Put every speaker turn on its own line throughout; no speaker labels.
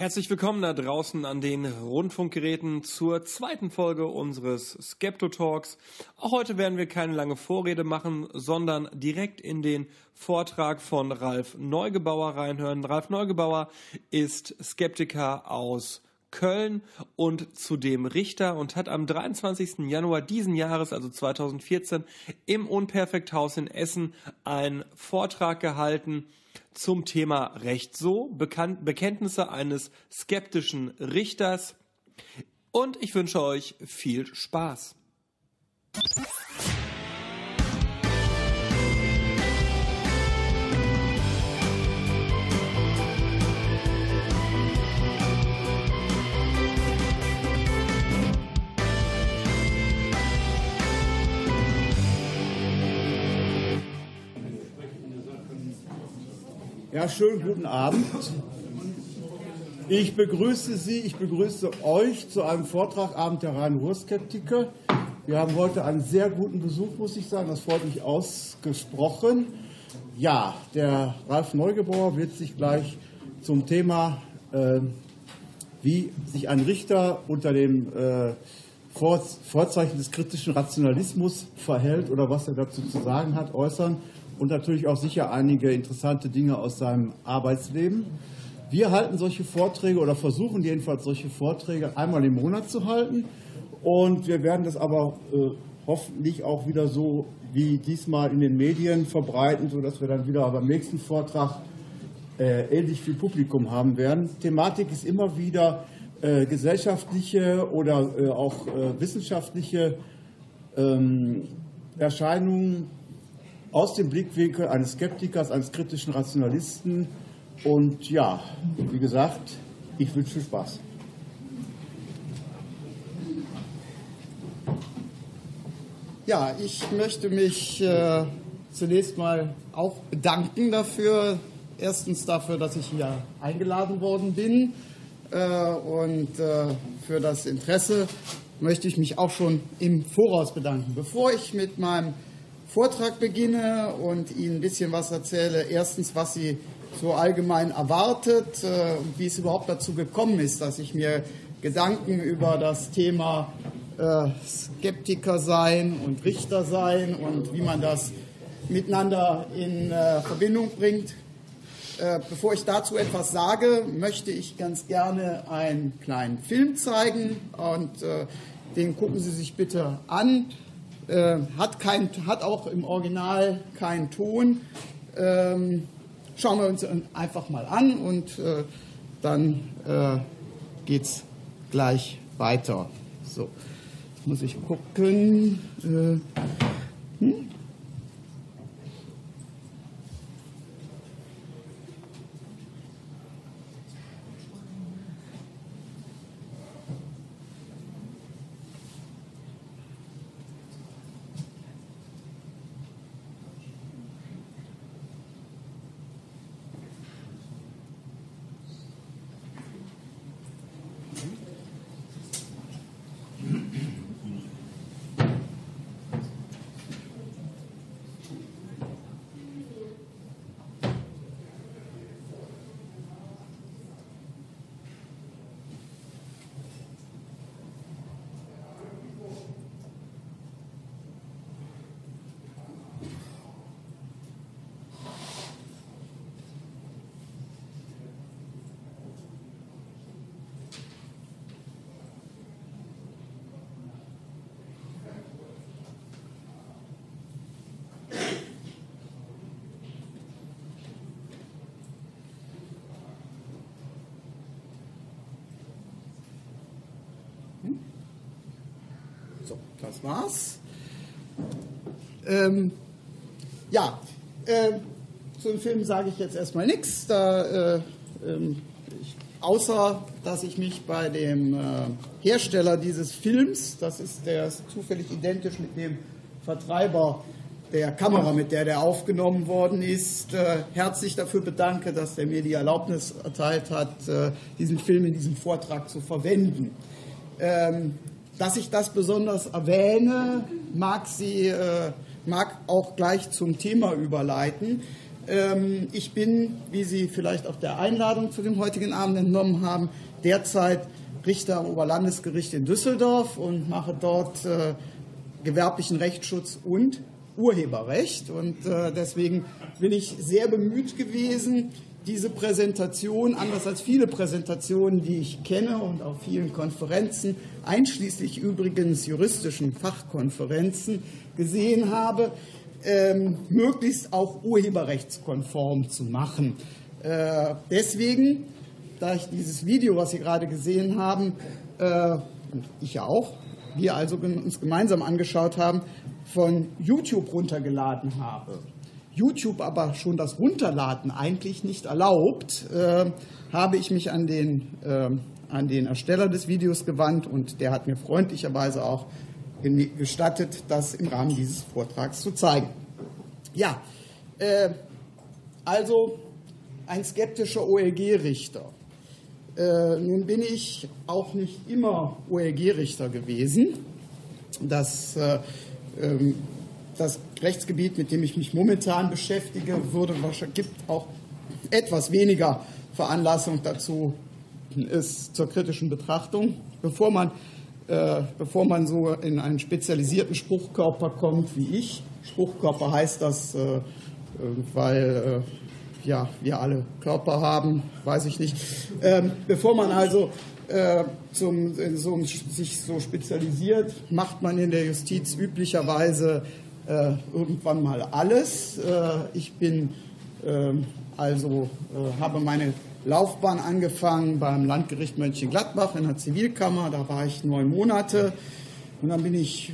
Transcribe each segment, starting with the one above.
Herzlich willkommen da draußen an den Rundfunkgeräten zur zweiten Folge unseres Skepto Talks. Auch heute werden wir keine lange Vorrede machen, sondern direkt in den Vortrag von Ralf Neugebauer reinhören. Ralf Neugebauer ist Skeptiker aus Köln und zudem Richter und hat am 23. Januar diesen Jahres, also 2014, im Unperfekthaus in Essen einen Vortrag gehalten zum Thema Recht so, Bekan Bekenntnisse eines skeptischen Richters. Und ich wünsche euch viel Spaß.
Ja, schönen guten Abend. Ich begrüße Sie, ich begrüße euch zu einem Vortrag Abend der Rhein-Ruhr-Skeptiker. Wir haben heute einen sehr guten Besuch, muss ich sagen. Das freut mich ausgesprochen. Ja, der Ralf Neugebauer wird sich gleich zum Thema, äh, wie sich ein Richter unter dem äh, Vorzeichen des kritischen Rationalismus verhält oder was er dazu zu sagen hat, äußern und natürlich auch sicher einige interessante Dinge aus seinem Arbeitsleben. Wir halten solche Vorträge oder versuchen jedenfalls solche Vorträge einmal im Monat zu halten. Und wir werden das aber äh, hoffentlich auch wieder so wie diesmal in den Medien verbreiten, sodass wir dann wieder beim nächsten Vortrag äh, ähnlich viel Publikum haben werden. Thematik ist immer wieder äh, gesellschaftliche oder äh, auch äh, wissenschaftliche ähm, Erscheinungen aus dem Blickwinkel eines Skeptikers, eines kritischen Rationalisten. Und ja, wie gesagt, ich wünsche viel Spaß. Ja, ich möchte mich äh, zunächst mal auch bedanken dafür. Erstens dafür, dass ich hier eingeladen worden bin äh, und äh, für das Interesse möchte ich mich auch schon im Voraus bedanken. Bevor ich mit meinem Vortrag beginne und Ihnen ein bisschen was erzähle. Erstens, was Sie so allgemein erwartet äh, und wie es überhaupt dazu gekommen ist, dass ich mir Gedanken über das Thema äh, Skeptiker sein und Richter sein und wie man das miteinander in äh, Verbindung bringt. Bevor ich dazu etwas sage, möchte ich ganz gerne einen kleinen Film zeigen und den gucken Sie sich bitte an. Äh, hat, kein, hat auch im Original keinen Ton. Ähm, schauen wir uns einfach mal an und äh, dann äh, geht es gleich weiter. So, jetzt muss ich gucken. Äh, hm? So, das war's. Ähm, ja, äh, zu dem Film sage ich jetzt erstmal nichts, da, äh, ähm, außer dass ich mich bei dem äh, Hersteller dieses Films, das ist der ist zufällig identisch mit dem Vertreiber der Kamera, mit der der aufgenommen worden ist, äh, herzlich dafür bedanke, dass er mir die Erlaubnis erteilt hat, äh, diesen Film in diesem Vortrag zu verwenden. Ähm, dass ich das besonders erwähne, mag sie äh, mag auch gleich zum Thema überleiten. Ähm, ich bin, wie Sie vielleicht auf der Einladung zu dem heutigen Abend entnommen haben, derzeit Richter am Oberlandesgericht in Düsseldorf und mache dort äh, gewerblichen Rechtsschutz und Urheberrecht. Und äh, deswegen bin ich sehr bemüht gewesen, diese Präsentation, anders als viele Präsentationen, die ich kenne und auf vielen Konferenzen, einschließlich übrigens juristischen Fachkonferenzen gesehen habe, ähm, möglichst auch urheberrechtskonform zu machen. Äh, deswegen, da ich dieses Video, was Sie gerade gesehen haben, äh, und ich ja auch, wir also uns gemeinsam angeschaut haben, von YouTube runtergeladen habe YouTube aber schon das Runterladen eigentlich nicht erlaubt, äh, habe ich mich an den, äh, an den Ersteller des Videos gewandt und der hat mir freundlicherweise auch gestattet, das im Rahmen dieses Vortrags zu zeigen. Ja, äh, also ein skeptischer OLG-Richter. Äh, nun bin ich auch nicht immer OLG-Richter gewesen. Das äh, ähm, das Rechtsgebiet, mit dem ich mich momentan beschäftige, würde gibt auch etwas weniger Veranlassung dazu ist zur kritischen Betrachtung, bevor man, äh, bevor man so in einen spezialisierten Spruchkörper kommt wie ich. Spruchkörper heißt das, äh, äh weil äh, ja, wir alle Körper haben, weiß ich nicht. Ähm, bevor man also äh, zum, so, sich so spezialisiert, macht man in der Justiz üblicherweise äh, irgendwann mal alles. Äh, ich bin ähm, also äh, habe meine Laufbahn angefangen beim Landgericht Mönchengladbach in der Zivilkammer. Da war ich neun Monate und dann bin ich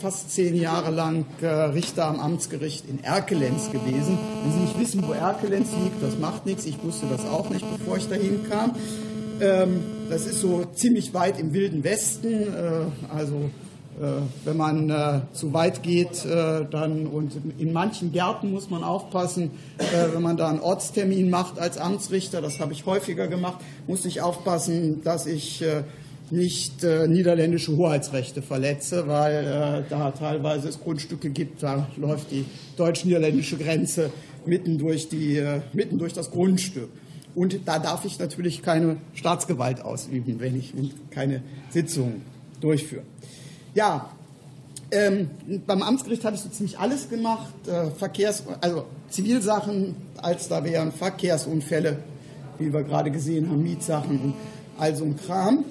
fast zehn Jahre lang Richter am Amtsgericht in Erkelenz gewesen. Wenn Sie nicht wissen, wo Erkelenz liegt, das macht nichts. Ich wusste das auch nicht, bevor ich dahin kam. Ähm, das ist so ziemlich weit im Wilden Westen, also äh, wenn man äh, zu weit geht, äh, dann und in manchen Gärten muss man aufpassen, äh, wenn man da einen Ortstermin macht als Amtsrichter, das habe ich häufiger gemacht, muss ich aufpassen, dass ich äh, nicht äh, niederländische Hoheitsrechte verletze, weil da teilweise es Grundstücke gibt, da läuft die deutsch-niederländische Grenze mitten durch, die, mitten durch das Grundstück. Und da darf ich natürlich keine Staatsgewalt ausüben, wenn ich keine Sitzungen durchführe. Ja, ähm, beim Amtsgericht habe ich so ziemlich alles gemacht. Äh, Verkehrs-, also Zivilsachen, als da wären Verkehrsunfälle, wie wir gerade gesehen haben, Mietsachen und all so ein Kram.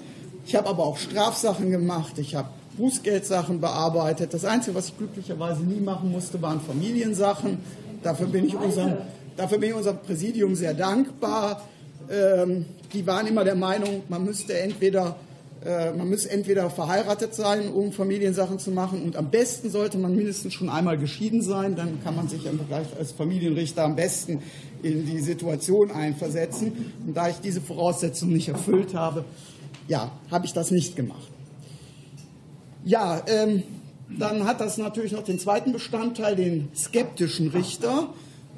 Ich habe aber auch Strafsachen gemacht. Ich habe Bußgeldsachen bearbeitet. Das Einzige, was ich glücklicherweise nie machen musste, waren Familiensachen. Dafür bin ich unserem, dafür bin ich unserem Präsidium sehr dankbar. Ähm, die waren immer der Meinung, man müsste entweder äh, man muss entweder verheiratet sein, um Familiensachen zu machen, und am besten sollte man mindestens schon einmal geschieden sein. Dann kann man sich als Familienrichter am besten in die Situation einversetzen. Und da ich diese Voraussetzung nicht erfüllt habe, ja, habe ich das nicht gemacht. Ja, ähm, dann hat das natürlich noch den zweiten Bestandteil, den skeptischen Richter.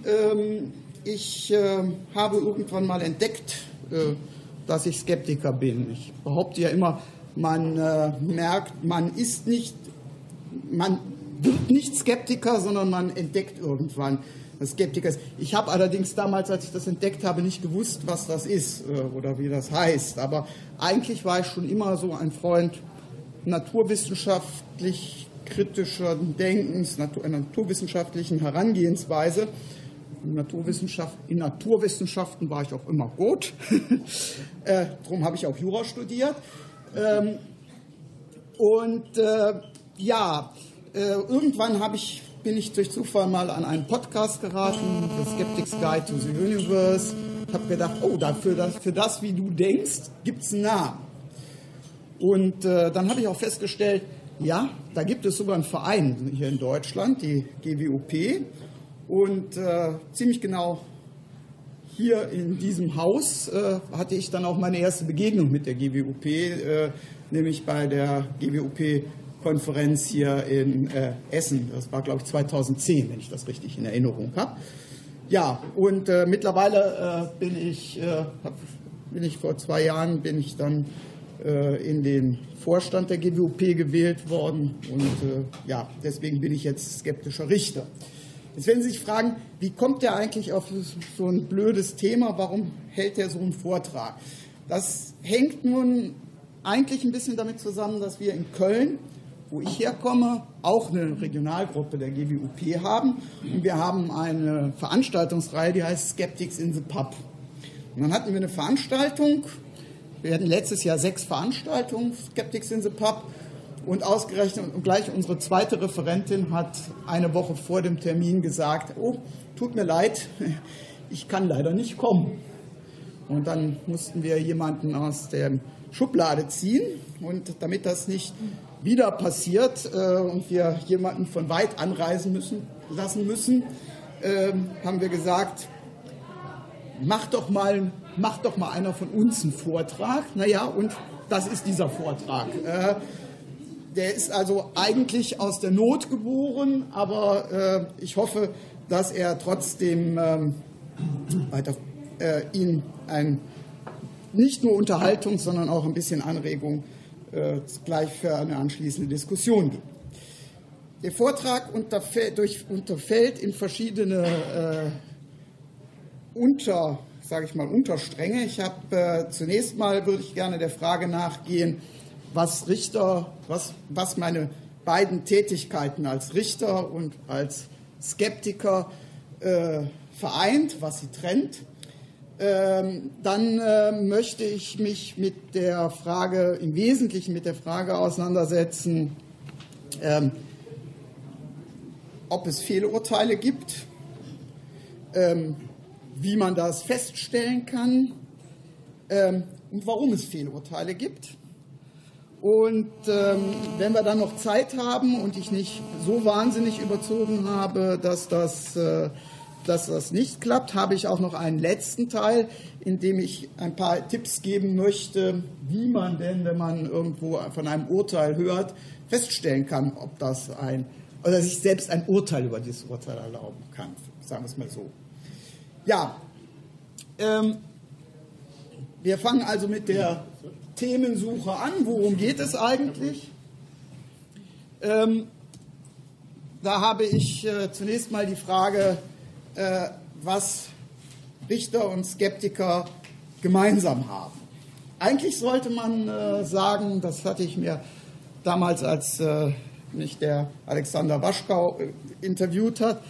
Ähm, ich äh, habe irgendwann mal entdeckt, äh, dass ich Skeptiker bin. Ich behaupte ja immer, man äh, merkt, man ist nicht, man wird nicht Skeptiker, sondern man entdeckt irgendwann, was Skeptiker ist. Ich habe allerdings damals, als ich das entdeckt habe, nicht gewusst, was das ist äh, oder wie das heißt. Aber eigentlich war ich schon immer so ein Freund naturwissenschaftlich kritischer Denkens, natur, naturwissenschaftlichen Herangehensweise. Naturwissenschaft, in Naturwissenschaften war ich auch immer gut. äh, darum habe ich auch Jura studiert. Ähm, und äh, ja, äh, irgendwann ich, bin ich durch Zufall mal an einen Podcast geraten, The Skeptics Guide to the Universe. Ich habe gedacht, oh, dafür, das, für das, wie du denkst, gibt es einen Namen. Und äh, dann habe ich auch festgestellt, ja, da gibt es sogar einen Verein hier in Deutschland, die GWOP. Und äh, ziemlich genau hier in diesem Haus äh, hatte ich dann auch meine erste Begegnung mit der GWUP, äh, nämlich bei der GWUP-Konferenz hier in äh, Essen. Das war, glaube ich, 2010, wenn ich das richtig in Erinnerung habe. Ja, und äh, mittlerweile äh, bin ich, hab, bin ich vor zwei Jahren bin ich dann in den Vorstand der GWUP gewählt worden und ja, deswegen bin ich jetzt skeptischer Richter. Jetzt werden Sie sich fragen, wie kommt der eigentlich auf so ein blödes Thema? Warum hält er so einen Vortrag? Das hängt nun eigentlich ein bisschen damit zusammen, dass wir in Köln, wo ich herkomme, auch eine Regionalgruppe der GWUP haben. Und wir haben eine Veranstaltungsreihe, die heißt Skeptics in the Pub. Und dann hatten wir eine Veranstaltung. Wir hatten letztes Jahr sechs Veranstaltungen, Skeptics in the Pub. Und ausgerechnet und gleich unsere zweite Referentin hat eine Woche vor dem Termin gesagt, oh, tut mir leid, ich kann leider nicht kommen. Und dann mussten wir jemanden aus der Schublade ziehen. Und damit das nicht wieder passiert äh, und wir jemanden von weit anreisen müssen, lassen müssen, äh, haben wir gesagt, mach doch mal, mach doch mal einer von uns einen Vortrag. Naja, und das ist dieser Vortrag. Äh, der ist also eigentlich aus der Not geboren, aber äh, ich hoffe, dass er trotzdem ähm, weiter äh, ihn ein nicht nur Unterhaltung, sondern auch ein bisschen Anregung äh, gleich für eine anschließende Diskussion gibt. Der Vortrag unterfällt, durch, unterfällt in verschiedene äh, Unter, sage ich mal, Unterstränge. Ich habe äh, zunächst mal würde ich gerne der Frage nachgehen, was Richter, was, was meine beiden Tätigkeiten als Richter und als Skeptiker äh, vereint, was sie trennt. Ähm, dann äh, möchte ich mich mit der Frage, im Wesentlichen mit der Frage auseinandersetzen, ähm, ob es Fehlurteile gibt, ähm, wie man das feststellen kann ähm, und warum es Fehlurteile gibt. Und ähm, wenn wir dann noch Zeit haben und ich nicht so wahnsinnig überzogen habe, dass das, äh, dass das nicht klappt, habe ich auch noch einen letzten Teil, in dem ich ein paar Tipps geben möchte, wie man denn, wenn man irgendwo von einem Urteil hört, feststellen kann, ob das ein, oder sich selbst ein Urteil über dieses Urteil erlauben kann, sagen wir es mal so. Ja, ähm, wir fangen also mit der Themensuche an. Worum geht es eigentlich? Ähm, da habe ich äh, zunächst mal die Frage, äh, was Richter und Skeptiker gemeinsam haben. Eigentlich sollte man äh, sagen, das hatte ich mir damals, als äh, mich der Alexander Waschkau äh, interviewt hat,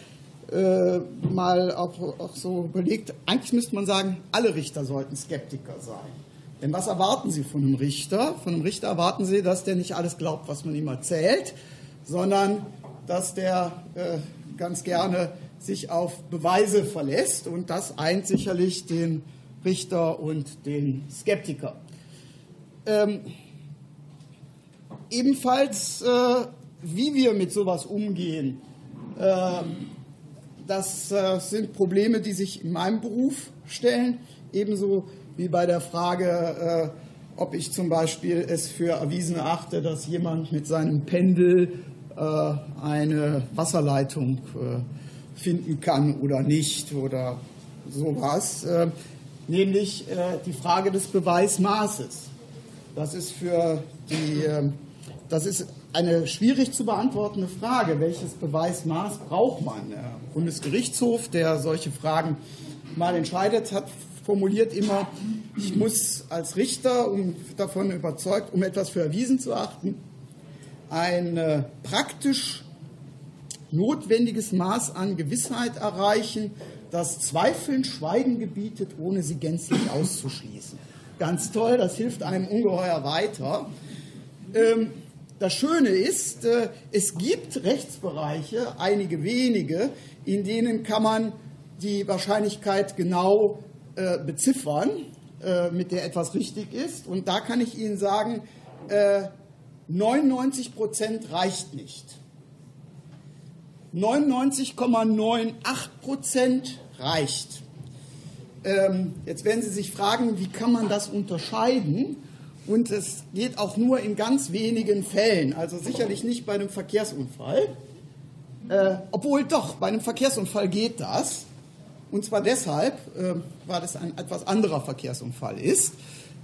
äh, mal auch, auch so überlegt, eigentlich müsste man sagen, alle Richter sollten Skeptiker sein. Denn was erwarten Sie von einem Richter? Von einem Richter erwarten Sie, dass der nicht alles glaubt, was man ihm erzählt, sondern dass der äh, ganz gerne sich auf Beweise verlässt. Und das eint sicherlich den Richter und den Skeptiker. Ähm, ebenfalls, äh, wie wir mit sowas umgehen, äh, das sind Probleme, die sich in meinem Beruf stellen, ebenso wie bei der Frage, äh, ob ich zum Beispiel es für erwiesen achte, dass jemand mit seinem Pendel äh, eine Wasserleitung äh, finden kann oder nicht oder sowas, äh, nämlich äh, die Frage des Beweismaßes. Das ist für die, äh, das ist eine schwierig zu beantwortende Frage. Welches Beweismaß braucht man? Der Bundesgerichtshof, der solche Fragen mal entscheidet, hat formuliert immer, ich muss als Richter, um davon überzeugt, um etwas für erwiesen zu achten, ein äh, praktisch notwendiges Maß an Gewissheit erreichen, das Zweifeln Schweigen gebietet, ohne sie gänzlich auszuschließen. Ganz toll, das hilft einem ungeheuer weiter. Ähm, das Schöne ist, äh, es gibt Rechtsbereiche, einige wenige, in denen kann man die Wahrscheinlichkeit genau äh, beziffern, äh, mit der etwas richtig ist. Und da kann ich Ihnen sagen, äh, 99 Prozent reicht nicht. 99,98 Prozent reicht. Ähm, jetzt werden Sie sich fragen, wie kann man das unterscheiden? Und es geht auch nur in ganz wenigen Fällen, also sicherlich nicht bei einem Verkehrsunfall. Äh, obwohl doch, bei einem Verkehrsunfall geht das. Und zwar deshalb, äh, weil es ein etwas anderer Verkehrsunfall ist.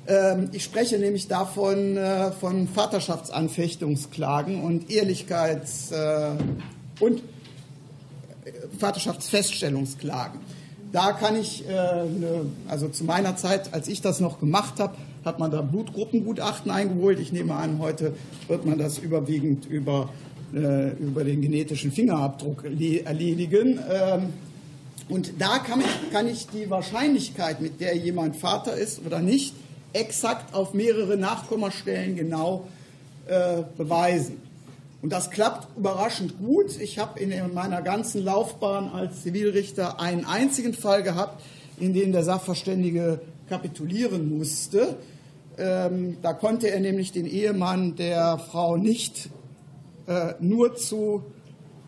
Ähm, ich spreche nämlich davon äh, von Vaterschaftsanfechtungsklagen und Ehrlichkeits- äh, und Vaterschaftsfeststellungsklagen. Da kann ich, äh, ne, also zu meiner Zeit, als ich das noch gemacht habe, hat man da Blutgruppengutachten eingeholt. Ich nehme an, heute wird man das überwiegend über, äh, über den genetischen Fingerabdruck erledigen. Ähm, und da kann ich, kann ich die Wahrscheinlichkeit, mit der jemand Vater ist oder nicht, exakt auf mehrere Nachkommastellen genau äh, beweisen. Und das klappt überraschend gut. Ich habe in meiner ganzen Laufbahn als Zivilrichter einen einzigen Fall gehabt, in dem der Sachverständige kapitulieren musste. Ähm, da konnte er nämlich den Ehemann der Frau nicht äh, nur zu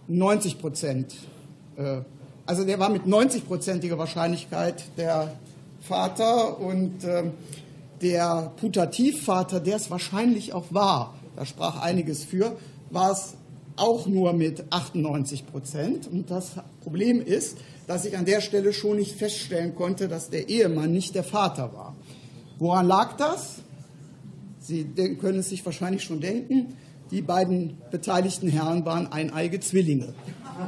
90 Prozent, äh, also der war mit 90-prozentiger Wahrscheinlichkeit der Vater und äh, der Putativvater, der es wahrscheinlich auch war, da sprach einiges für, war es auch nur mit 98 Prozent. Und das Problem ist, dass ich an der Stelle schon nicht feststellen konnte, dass der Ehemann nicht der Vater war. Woran lag das? Sie können es sich wahrscheinlich schon denken. Die beiden beteiligten Herren waren eineige Zwillinge.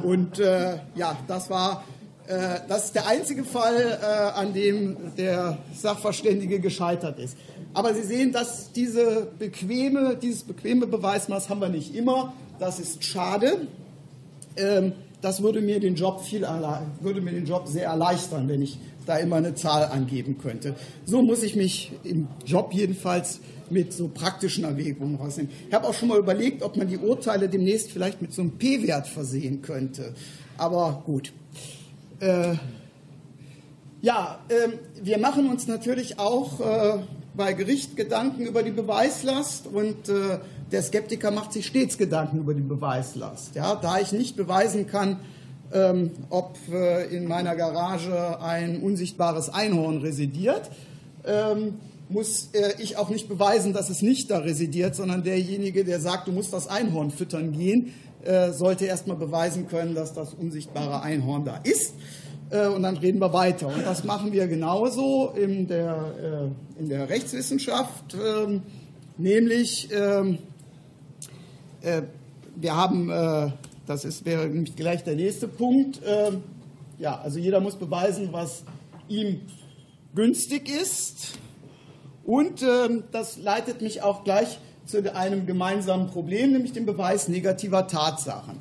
Und äh, ja, das war äh, das ist der einzige Fall, äh, an dem der Sachverständige gescheitert ist. Aber Sie sehen, dass diese bequeme, dieses bequeme Beweismaß haben wir nicht immer. Das ist schade. Ähm, das würde mir den Job viel würde mir den Job sehr erleichtern, wenn ich da immer eine Zahl angeben könnte. So muss ich mich im Job jedenfalls mit so praktischen Erwägungen rausnehmen. Ich habe auch schon mal überlegt, ob man die Urteile demnächst vielleicht mit so einem P-Wert versehen könnte. Aber gut. Äh, ja, äh, wir machen uns natürlich auch äh, bei Gericht Gedanken über die Beweislast und äh, der Skeptiker macht sich stets Gedanken über die Beweislast. Ja, da ich nicht beweisen kann, ähm, ob äh, in meiner Garage ein unsichtbares Einhorn residiert, ähm, muss äh, ich auch nicht beweisen, dass es nicht da residiert, sondern derjenige, der sagt, du musst das Einhorn füttern gehen, äh, sollte erstmal beweisen können, dass das unsichtbare Einhorn da ist. Äh, und dann reden wir weiter. Und das machen wir genauso in der, äh, in der Rechtswissenschaft, ähm, nämlich ähm, wir haben, das ist, wäre nämlich gleich der nächste Punkt, ähm, ja, also jeder muss beweisen, was ihm günstig ist. Und das leitet mich auch gleich zu einem gemeinsamen Problem, nämlich dem Beweis negativer Tatsachen.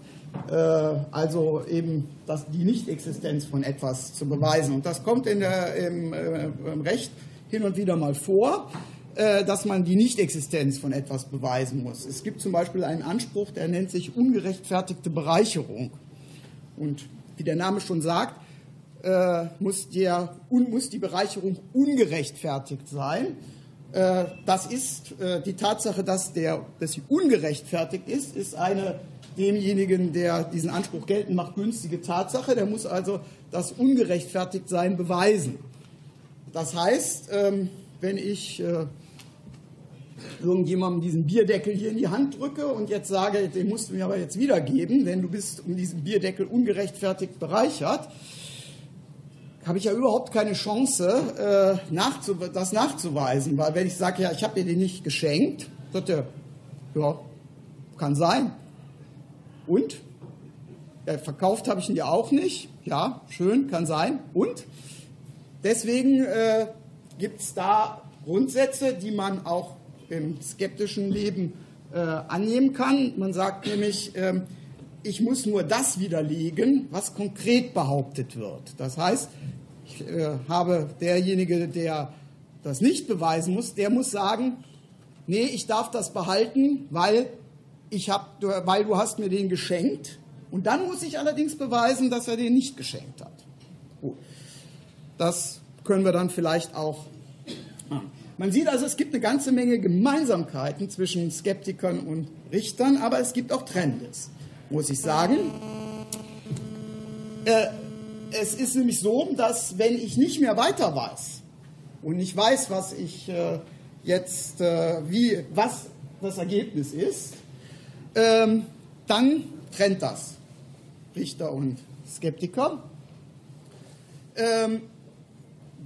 Äh, also eben das, die Nichtexistenz von etwas zu beweisen. Und das kommt der, im, äh, im Recht hin und wieder mal vor, äh, dass man die Nichtexistenz von etwas beweisen muss. Es gibt zum Beispiel einen Anspruch, der nennt sich ungerechtfertigte Bereicherung. Und wie der Name schon sagt, muss, der, muss die Bereicherung ungerechtfertigt sein. Äh, das ist äh, die Tatsache, dass, der, dass sie ungerechtfertigt ist, ist eine demjenigen, der diesen Anspruch geltend macht, günstige Tatsache. Der muss also das Ungerechtfertigtsein beweisen. Das heißt, ähm, wenn ich äh, irgendjemandem diesen Bierdeckel hier in die Hand drücke und jetzt sage, den musst du mir aber jetzt wiedergeben, denn du bist um diesen Bierdeckel ungerechtfertigt bereichert, habe ich ja überhaupt keine Chance, äh, das nachzuweisen. Weil wenn ich sage, ja, ich habe dir den nicht geschenkt, sagt er, ja, kann sein. Und? Ja, verkauft habe ich ihn ja auch nicht. Ja, schön, kann sein. Und? Deswegen äh, gibt es da Grundsätze, die man auch im skeptischen Leben äh, annehmen kann. Man sagt nämlich, ähm, ich muss nur das widerlegen, was konkret behauptet wird. Das heißt, ich äh, habe derjenige, der das nicht beweisen muss, der muss sagen, nee, ich darf das behalten, weil, ich hab, weil du hast mir den geschenkt. Und dann muss ich allerdings beweisen, dass er den nicht geschenkt hat. Gut. Das können wir dann vielleicht auch. Man sieht also, es gibt eine ganze Menge Gemeinsamkeiten zwischen Skeptikern und Richtern, aber es gibt auch Trends muss ich sagen. Äh, es ist nämlich so, dass wenn ich nicht mehr weiter weiß und nicht weiß, was ich äh, jetzt, äh, wie, was das Ergebnis ist, ähm, dann trennt das Richter und Skeptiker. Ähm,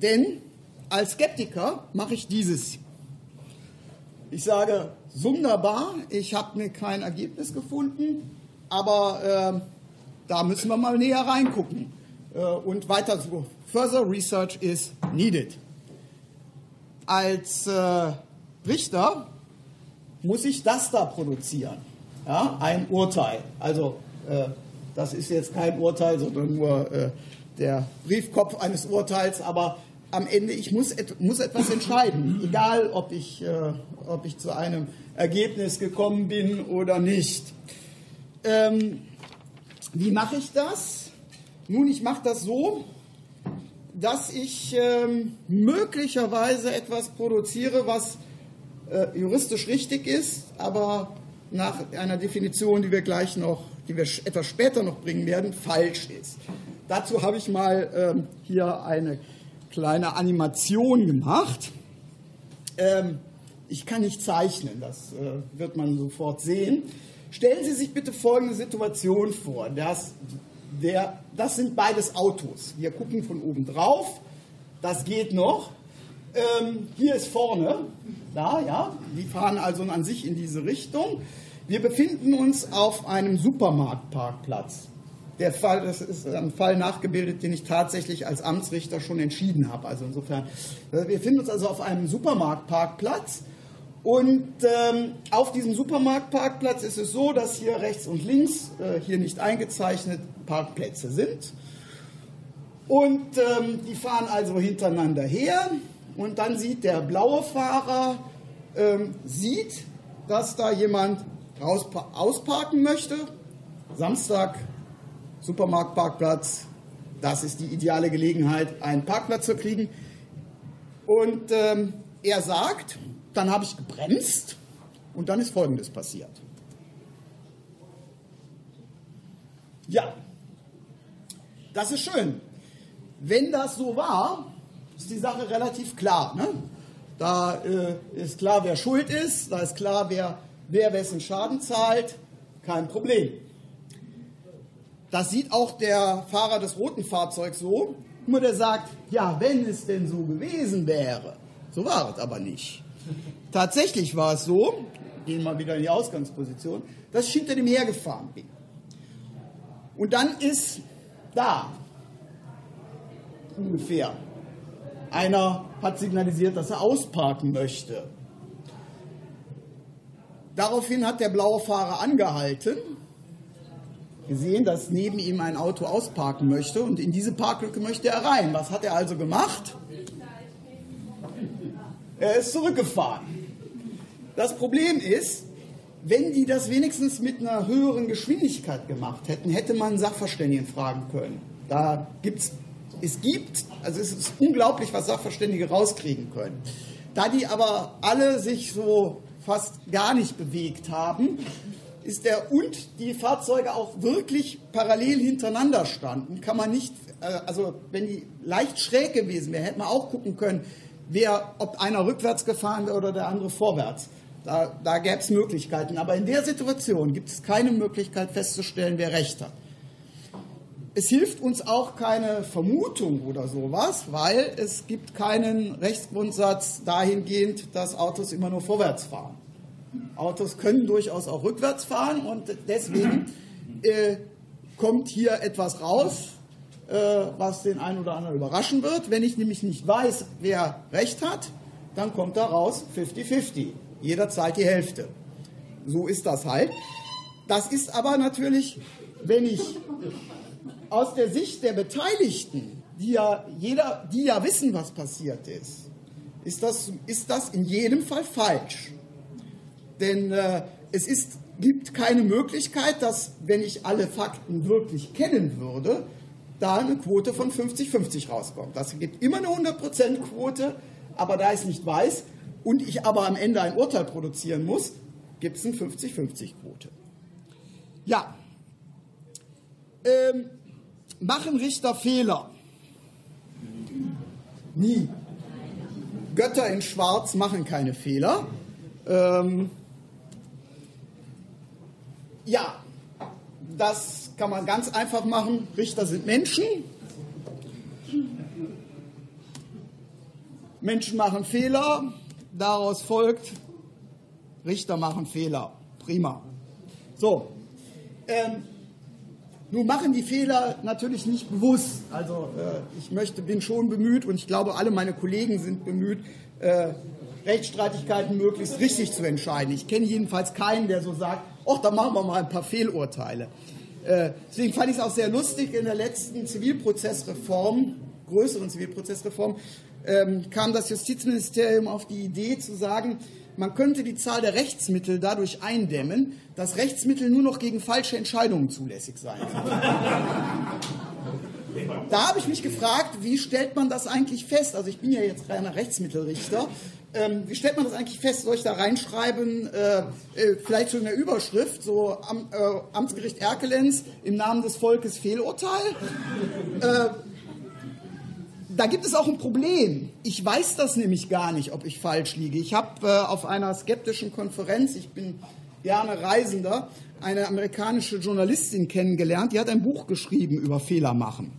denn als Skeptiker mache ich dieses. Ich sage, wunderbar, ich habe mir kein Ergebnis gefunden, aber äh, da müssen wir mal näher reingucken. Äh, und weiter so. Further research is needed. Als äh, Richter muss ich das da produzieren. Ja, ein Urteil. Also äh, das ist jetzt kein Urteil, sondern nur äh, der Briefkopf eines Urteils, aber am Ende, ich muss, muss etwas entscheiden, egal ob ich, äh, ob ich zu einem Ergebnis gekommen bin oder nicht. Ähm, wie mache ich das? Nun, ich mache das so, dass ich ähm, möglicherweise etwas produziere, was äh, juristisch richtig ist, aber nach einer Definition, die wir gleich noch, die wir etwas später noch bringen werden, falsch ist. Dazu habe ich mal ähm, hier eine kleine Animation gemacht. Ähm, ich kann nicht zeichnen, das äh, wird man sofort sehen. Stellen Sie sich bitte folgende Situation vor. Das, der, das sind beides Autos. Wir gucken von oben drauf. Das geht noch. Ähm, hier ist vorne, da, ja, die fahren also an sich in diese Richtung. Wir befinden uns auf einem Supermarktparkplatz. Der Fall, das ist ein Fall nachgebildet, den ich tatsächlich als Amtsrichter schon entschieden habe. Also insofern, äh, wir befinden uns also auf einem Supermarktparkplatz. Und ähm, auf diesem Supermarktparkplatz ist es so, dass hier rechts und links, äh, hier nicht eingezeichnet, Parkplätze sind. Und ähm, die fahren also hintereinander her. Und dann sieht der blaue Fahrer, ähm, sieht, dass da jemand ausparken möchte. Samstag, Supermarktparkplatz, das ist die ideale Gelegenheit, einen Parkplatz zu kriegen. Und ähm, er sagt, dann habe ich gebremst und dann ist Folgendes passiert. Ja, das ist schön. Wenn das so war, ist die Sache relativ klar. Ne? Da äh, ist klar, wer schuld ist, da ist klar, wer, wer wessen Schaden zahlt, kein Problem. Das sieht auch der Fahrer des roten Fahrzeugs so, nur der sagt, ja, wenn es denn so gewesen wäre. So war es aber nicht. Tatsächlich war es so, gehen wir wieder in die Ausgangsposition, dass ich hinter dem hergefahren bin. Und dann ist da ungefähr einer hat signalisiert, dass er ausparken möchte. Daraufhin hat der blaue Fahrer angehalten, gesehen, dass neben ihm ein Auto ausparken möchte und in diese Parklücke möchte er rein. Was hat er also gemacht? Er ist zurückgefahren. Das Problem ist, wenn die das wenigstens mit einer höheren Geschwindigkeit gemacht hätten, hätte man Sachverständigen fragen können. Da gibt's, es gibt, also es ist unglaublich, was Sachverständige rauskriegen können. Da die aber alle sich so fast gar nicht bewegt haben, ist der und die Fahrzeuge auch wirklich parallel hintereinander standen, kann man nicht, äh, also wenn die leicht schräg gewesen wären, hätte man auch gucken können, wer, ob einer rückwärts gefahren wäre oder der andere vorwärts. Da, da gäbe es Möglichkeiten. Aber in der Situation gibt es keine Möglichkeit festzustellen, wer recht hat. Es hilft uns auch keine Vermutung oder sowas, weil es gibt keinen Rechtsgrundsatz dahingehend, dass Autos immer nur vorwärts fahren. Autos können durchaus auch rückwärts fahren und deswegen äh, kommt hier etwas raus, äh, was den einen oder anderen überraschen wird. Wenn ich nämlich nicht weiß, wer recht hat, dann kommt da raus 50-50. Jeder zahlt die Hälfte. So ist das halt. Das ist aber natürlich, wenn ich aus der Sicht der Beteiligten, die ja, jeder, die ja wissen, was passiert ist, ist das, ist das in jedem Fall falsch. Denn äh, es ist, gibt keine Möglichkeit, dass, wenn ich alle Fakten wirklich kennen würde, da eine Quote von 50-50 rauskommt. Das gibt immer eine 100% Quote, aber da ich es nicht weiß und ich aber am Ende ein Urteil produzieren muss, gibt es eine 50-50 Quote. Ja. Ähm, machen Richter Fehler? Nie. Götter in Schwarz machen keine Fehler. Ähm, ja, das kann man ganz einfach machen. Richter sind Menschen. Menschen machen Fehler. Daraus folgt, Richter machen Fehler. Prima. So. Ähm, Nun machen die Fehler natürlich nicht bewusst. Also äh, ich möchte, bin schon bemüht und ich glaube, alle meine Kollegen sind bemüht, äh, Rechtsstreitigkeiten möglichst richtig zu entscheiden. Ich kenne jedenfalls keinen, der so sagt, ach, da machen wir mal ein paar Fehlurteile. Äh, deswegen fand ich es auch sehr lustig, in der letzten Zivilprozessreform, größeren Zivilprozessreform, ähm, kam das Justizministerium auf die Idee zu sagen, man könnte die Zahl der Rechtsmittel dadurch eindämmen, dass Rechtsmittel nur noch gegen falsche Entscheidungen zulässig seien. Da habe ich mich gefragt, wie stellt man das eigentlich fest? Also ich bin ja jetzt reiner Rechtsmittelrichter. Ähm, wie stellt man das eigentlich fest? Soll ich da reinschreiben, äh, äh, vielleicht so in der Überschrift, so Am, äh, Amtsgericht Erkelenz im Namen des Volkes Fehlurteil? Äh, da gibt es auch ein Problem. Ich weiß das nämlich gar nicht, ob ich falsch liege. Ich habe äh, auf einer skeptischen Konferenz, ich bin gerne Reisender, eine amerikanische Journalistin kennengelernt, die hat ein Buch geschrieben über Fehler machen.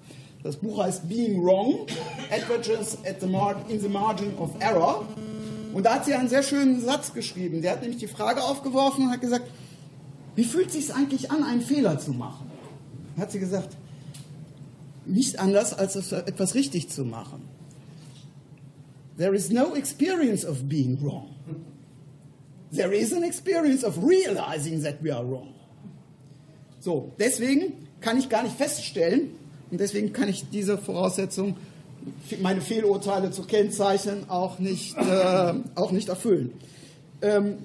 Das Buch heißt Being Wrong, Adventures at the in the Margin of Error. Und da hat sie einen sehr schönen Satz geschrieben. Der hat nämlich die Frage aufgeworfen und hat gesagt, wie fühlt es sich eigentlich an, einen Fehler zu machen? Hat sie gesagt, nicht anders, als etwas richtig zu machen. There is no experience of being wrong. There is an experience of realizing that we are wrong. So, deswegen kann ich gar nicht feststellen, und deswegen kann ich diese Voraussetzung, meine Fehlurteile zu kennzeichnen, auch nicht, äh, auch nicht erfüllen. Ähm,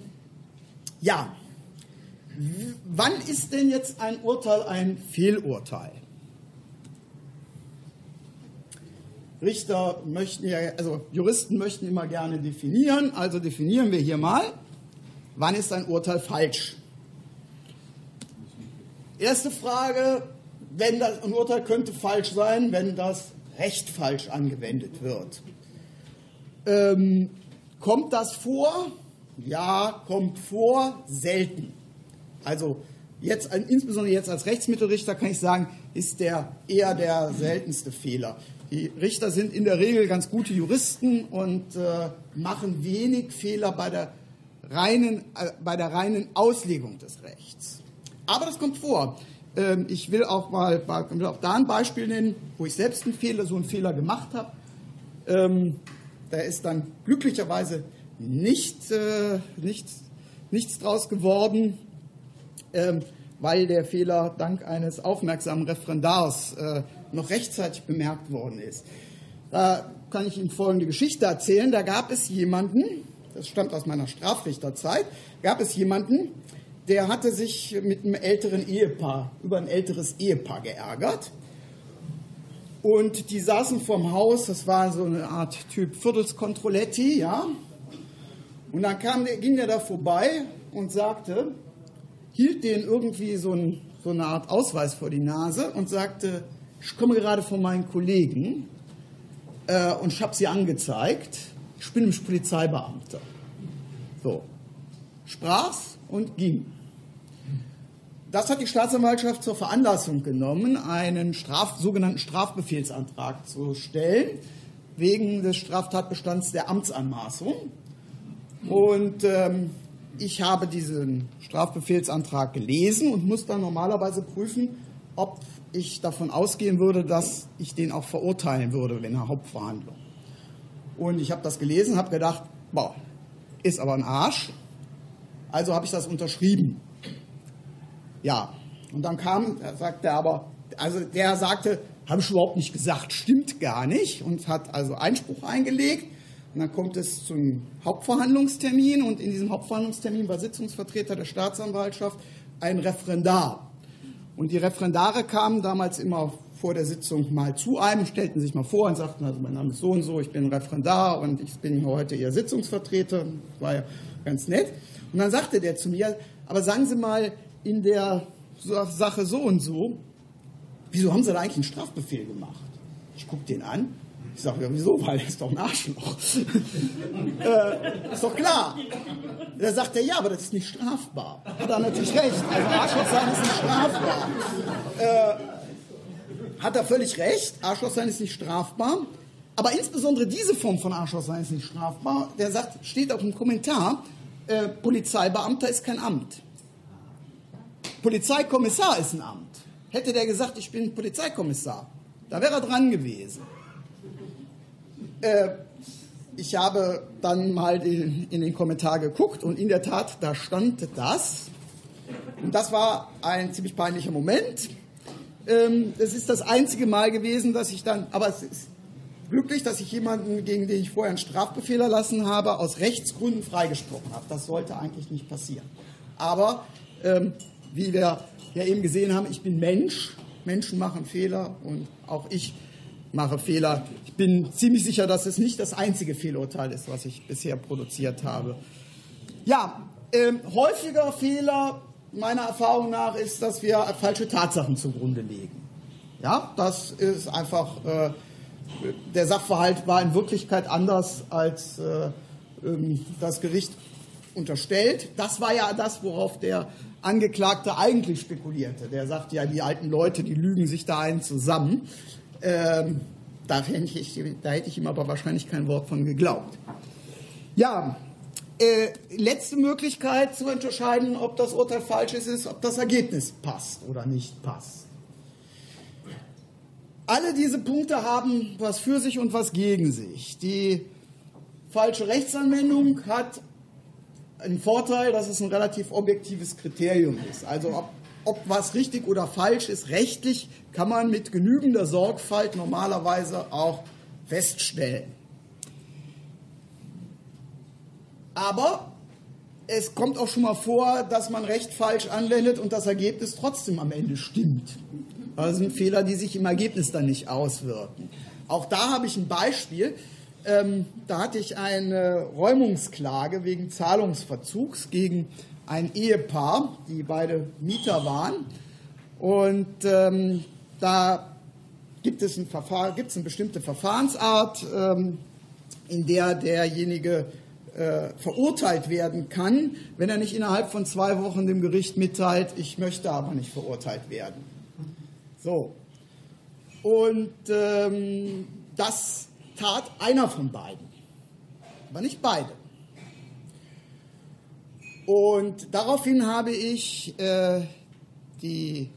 ja, wann ist denn jetzt ein Urteil ein Fehlurteil? Richter möchten ja, also Juristen möchten immer gerne definieren, also definieren wir hier mal, wann ist ein Urteil falsch? Erste Frage, wenn das, ein Urteil könnte falsch sein, wenn das Recht falsch angewendet wird. Ähm, kommt das vor? Ja, kommt vor, selten. Also jetzt, insbesondere jetzt als Rechtsmittelrichter kann ich sagen, ist der eher der seltenste Fehler. Die Richter sind in der Regel ganz gute Juristen und äh, machen wenig Fehler bei der, reinen, äh, bei der reinen Auslegung des Rechts. Aber das kommt vor. Ähm, ich will auch mal will auch da ein Beispiel nennen, wo ich selbst einen Fehler, so einen Fehler gemacht habe. Ähm, da ist dann glücklicherweise nicht, äh, nichts, nichts draus geworden. Ähm, weil der Fehler dank eines aufmerksamen Referendars äh, noch rechtzeitig bemerkt worden ist. Da kann ich Ihnen folgende Geschichte erzählen. Da gab es jemanden, das stammt aus meiner Strafrichterzeit, gab es jemanden, der hatte sich mit einem älteren Ehepaar, über ein älteres Ehepaar geärgert. Und die saßen vorm Haus, das war so eine Art Typ Viertelskontrolletti, ja. Und dann kam der, ging der da vorbei und sagte, hielt den irgendwie so, ein, so eine Art Ausweis vor die Nase und sagte, ich komme gerade von meinen Kollegen äh, und ich habe sie angezeigt. Ich bin nämlich Polizeibeamter. So, sprach's und ging. Das hat die Staatsanwaltschaft zur Veranlassung genommen, einen Straf, sogenannten Strafbefehlsantrag zu stellen, wegen des Straftatbestands der Amtsanmaßung. Und ähm, ich habe diesen Strafbefehlsantrag gelesen und muss dann normalerweise prüfen, ob ich davon ausgehen würde, dass ich den auch verurteilen würde in der Hauptverhandlung. Und ich habe das gelesen, habe gedacht, boah, ist aber ein Arsch. Also habe ich das unterschrieben. Ja, und dann kam, sagte er aber, also der sagte, habe ich überhaupt nicht gesagt, stimmt gar nicht und hat also Einspruch eingelegt. Und dann kommt es zum Hauptverhandlungstermin und in diesem Hauptverhandlungstermin war Sitzungsvertreter der Staatsanwaltschaft ein Referendar. Und die Referendare kamen damals immer vor der Sitzung mal zu einem, stellten sich mal vor und sagten, also mein Name ist so und so, ich bin Referendar und ich bin heute Ihr Sitzungsvertreter. War ja ganz nett. Und dann sagte der zu mir, aber sagen Sie mal in der Sache so und so, wieso haben Sie da eigentlich einen Strafbefehl gemacht? Ich gucke den an ich sage, ja, wieso? Weil er ist doch ein Arschloch. äh, ist doch klar. Da sagt er, ja, aber das ist nicht strafbar. Hat er natürlich recht. Also Arschloch sein ist nicht strafbar. Äh, hat er völlig recht. Arschloch sein ist nicht strafbar. Aber insbesondere diese Form von Arschloch sein ist nicht strafbar. Der sagt, steht auch im Kommentar, äh, Polizeibeamter ist kein Amt. Polizeikommissar ist ein Amt. hätte der gesagt, ich bin Polizeikommissar, da wäre er dran gewesen. Äh, ich habe dann mal in, in den Kommentar geguckt und in der Tat, da stand das. Und das war ein ziemlich peinlicher Moment. Ähm, es ist das einzige Mal gewesen, dass ich dann, aber es ist glücklich, dass ich jemanden, gegen den ich vorher einen Strafbefehl erlassen habe, aus Rechtsgründen freigesprochen habe. Das sollte eigentlich nicht passieren. Aber ähm, wie wir ja eben gesehen haben, ich bin Mensch. Menschen machen Fehler und auch ich mache Fehler. Ich bin ziemlich sicher, dass es nicht das einzige Fehlurteil ist, was ich bisher produziert habe. Ja, ähm, häufiger Fehler meiner Erfahrung nach ist, dass wir falsche Tatsachen zugrunde legen. Ja, das ist einfach, äh, der Sachverhalt war in Wirklichkeit anders, als äh, ähm, das Gericht unterstellt. Das war ja das, worauf der Angeklagte eigentlich spekulierte. Der sagt ja, die alten Leute, die lügen sich da einen zusammen. Ähm, da, ich, da, hätte ich ihm aber wahrscheinlich kein Wort von geglaubt. Ja, äh, letzte Möglichkeit zu unterscheiden, ob das Urteil falsch ist, ist, ob das Ergebnis passt oder nicht passt. Alle diese Punkte haben was für sich und was gegen sich. Die falsche Rechtsanwendung hat einen Vorteil, dass es ein relativ objektives Kriterium ist. Also ob, ob was richtig oder falsch ist, rechtlich kann man mit genügender Sorgfalt normalerweise auch feststellen. Aber es kommt auch schon mal vor, dass man Recht falsch anwendet und das Ergebnis trotzdem am Ende stimmt. Das sind Fehler, die sich im Ergebnis dann nicht auswirken. Auch da habe ich ein Beispiel. Ähm, da hatte ich eine Räumungsklage wegen Zahlungsverzugs gegen ein Ehepaar, die beide Mieter waren. Und ähm, da gibt es, ein Verfahren, gibt eine bestimmte Verfahrensart, ähm, in der derjenige äh, verurteilt werden kann, wenn er nicht innerhalb von zwei Wochen dem Gericht mitteilt, ich möchte aber nicht verurteilt werden. So. Und ähm, das tat einer von beiden, aber nicht beide. Und daraufhin habe ich äh, die,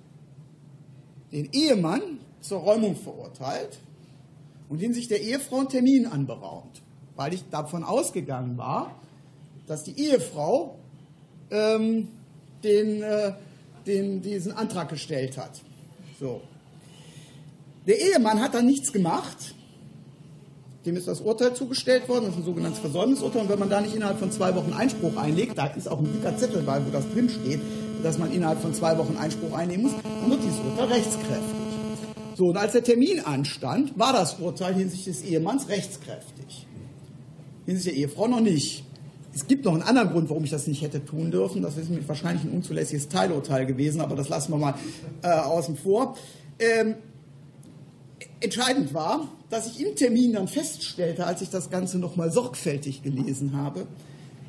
den Ehemann zur Räumung verurteilt und hinsichtlich der Ehefrau einen Termin anberaumt, weil ich davon ausgegangen war, dass die Ehefrau ähm, den, äh, den, diesen Antrag gestellt hat. So. Der Ehemann hat dann nichts gemacht dem ist das Urteil zugestellt worden, das ist ein sogenanntes Versäumnisurteil. Und wenn man da nicht innerhalb von zwei Wochen Einspruch einlegt, da ist auch ein dicker Zettel bei, wo das drin steht, dass man innerhalb von zwei Wochen Einspruch einnehmen muss, dann wird dieses Urteil rechtskräftig. So, und als der Termin anstand, war das Urteil hinsichtlich des Ehemanns rechtskräftig. Hinsichtlich der Ehefrau noch nicht. Es gibt noch einen anderen Grund, warum ich das nicht hätte tun dürfen. Das ist wahrscheinlich ein unzulässiges Teilurteil gewesen, aber das lassen wir mal äh, außen vor. Ähm, entscheidend war, dass ich im Termin dann feststellte, als ich das Ganze nochmal sorgfältig gelesen habe,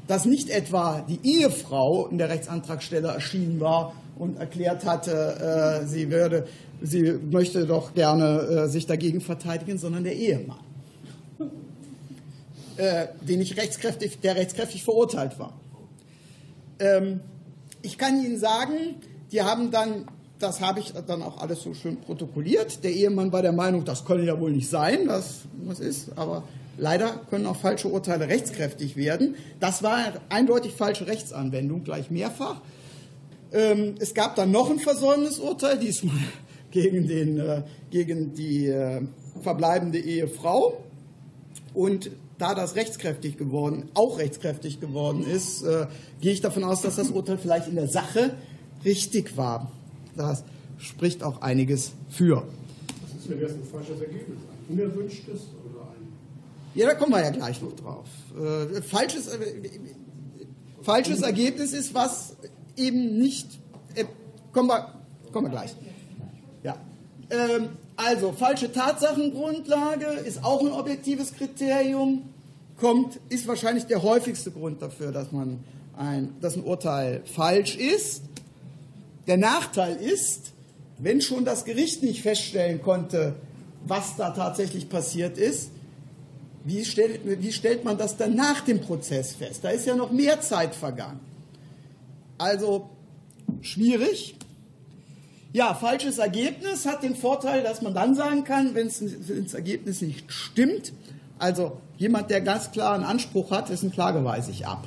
dass nicht etwa die Ehefrau in der Rechtsantragstelle erschienen war und erklärt hatte, äh, sie würde, sie möchte doch gerne äh, sich dagegen verteidigen, sondern der Ehemann, äh, den ich rechtskräftig, der rechtskräftig verurteilt war. Ähm, ich kann Ihnen sagen, die haben dann das habe ich dann auch alles so schön protokolliert. Der Ehemann war der Meinung, das könne ja wohl nicht sein, dass was ist, aber leider können auch falsche Urteile rechtskräftig werden. Das war eindeutig falsche Rechtsanwendung, gleich mehrfach. Ähm, es gab dann noch ein Versäumnisurteil, diesmal gegen, den, äh, gegen die äh, verbleibende Ehefrau. Und da das rechtskräftig geworden, auch rechtskräftig geworden ist, äh, gehe ich davon aus, dass das Urteil vielleicht in der Sache richtig war. Das spricht auch einiges für.
Was ist, wenn das ein falsches Ergebnis ein unerwünschtes oder ein.
Ja, da kommen wir ja gleich noch drauf. Äh, falsches, äh, falsches Ergebnis ist, was eben nicht. Äh, kommen, wir, kommen wir gleich. Ja. Ähm, also, falsche Tatsachengrundlage ist auch ein objektives Kriterium. Kommt, ist wahrscheinlich der häufigste Grund dafür, dass man ein, dass ein Urteil falsch ist. Der Nachteil ist, wenn schon das Gericht nicht feststellen konnte, was da tatsächlich passiert ist, wie stellt, wie stellt man das dann nach dem Prozess fest? Da ist ja noch mehr Zeit vergangen. Also schwierig. Ja, falsches Ergebnis hat den Vorteil, dass man dann sagen kann, wenn das Ergebnis nicht stimmt, also jemand, der ganz klar einen Anspruch hat, ist ein Klageweise ich ab.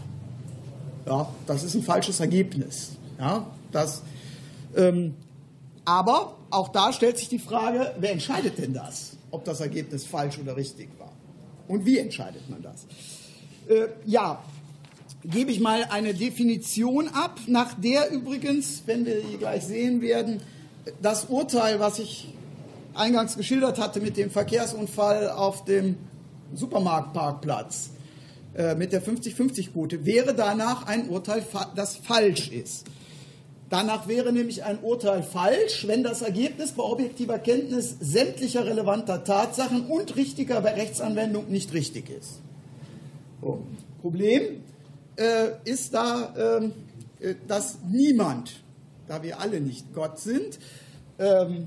Ja, das ist ein falsches Ergebnis. Ja, das, ähm, aber auch da stellt sich die Frage, wer entscheidet denn das, ob das Ergebnis falsch oder richtig war? Und wie entscheidet man das? Äh, ja, gebe ich mal eine Definition ab, nach der übrigens, wenn wir die gleich sehen werden, das Urteil, was ich eingangs geschildert hatte mit dem Verkehrsunfall auf dem Supermarktparkplatz äh, mit der 50-50-Quote, wäre danach ein Urteil, das falsch ist. Danach wäre nämlich ein Urteil falsch, wenn das Ergebnis bei objektiver Kenntnis sämtlicher relevanter Tatsachen und richtiger Rechtsanwendung nicht richtig ist. So. Problem äh, ist da, ähm, äh, dass niemand, da wir alle nicht Gott sind, ähm,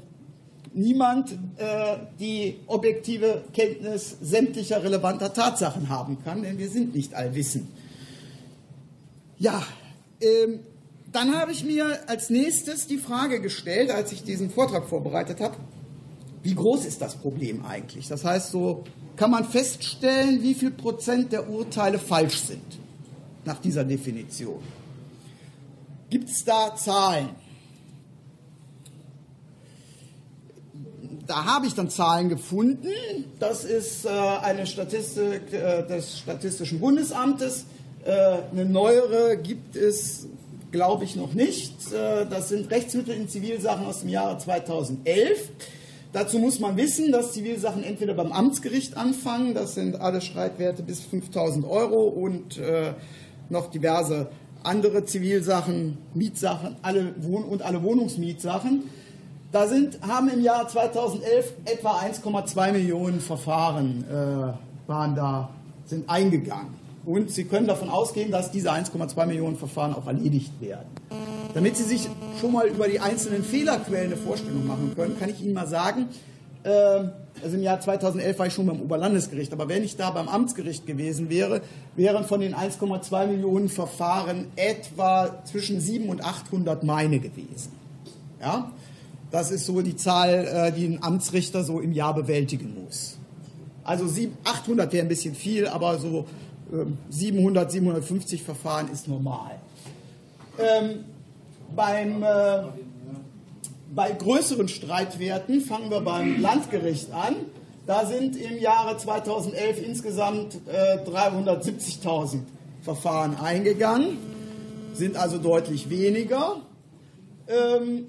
niemand äh, die objektive Kenntnis sämtlicher relevanter Tatsachen haben kann, denn wir sind nicht allwissend. Ja, ähm, dann habe ich mir als nächstes die Frage gestellt, als ich diesen Vortrag vorbereitet habe, wie groß ist das Problem eigentlich? Das heißt, so kann man feststellen, wie viel Prozent der Urteile falsch sind nach dieser Definition. Gibt es da Zahlen? Da habe ich dann Zahlen gefunden. Das ist äh, eine Statistik äh, des Statistischen Bundesamtes. Äh, eine neuere gibt es glaube ich noch nicht. Äh, das sind Rechtsmittel in Zivilsachen aus dem Jahre 2011. Dazu muss man wissen, dass Zivilsachen entweder beim Amtsgericht anfangen, das sind alle Streitwerte bis 5000 Euro und äh, noch diverse andere Zivilsachen, Mietsachen alle Wohn und alle Wohnungsmietsachen. Da sind, haben im Jahr 2011 etwa 1,2 Millionen Verfahren äh, waren da, sind eingegangen. Und Sie können davon ausgehen, dass diese 1,2 Millionen Verfahren auch erledigt werden. Damit Sie sich schon mal über die einzelnen Fehlerquellen eine Vorstellung machen können, kann ich Ihnen mal sagen, äh, also im Jahr 2011 war ich schon beim Oberlandesgericht, aber wenn ich da beim Amtsgericht gewesen wäre, wären von den 1,2 Millionen Verfahren etwa zwischen 700 und 800 meine gewesen. Ja? Das ist so die Zahl, äh, die ein Amtsrichter so im Jahr bewältigen muss. Also 800 wäre ein bisschen viel, aber so 700, ähm, 750 Verfahren ist normal. Ähm, beim, äh, bei größeren Streitwerten fangen wir beim Landgericht an. Da sind im Jahre 2011 insgesamt äh, 370.000 Verfahren eingegangen, sind also deutlich weniger. Ähm,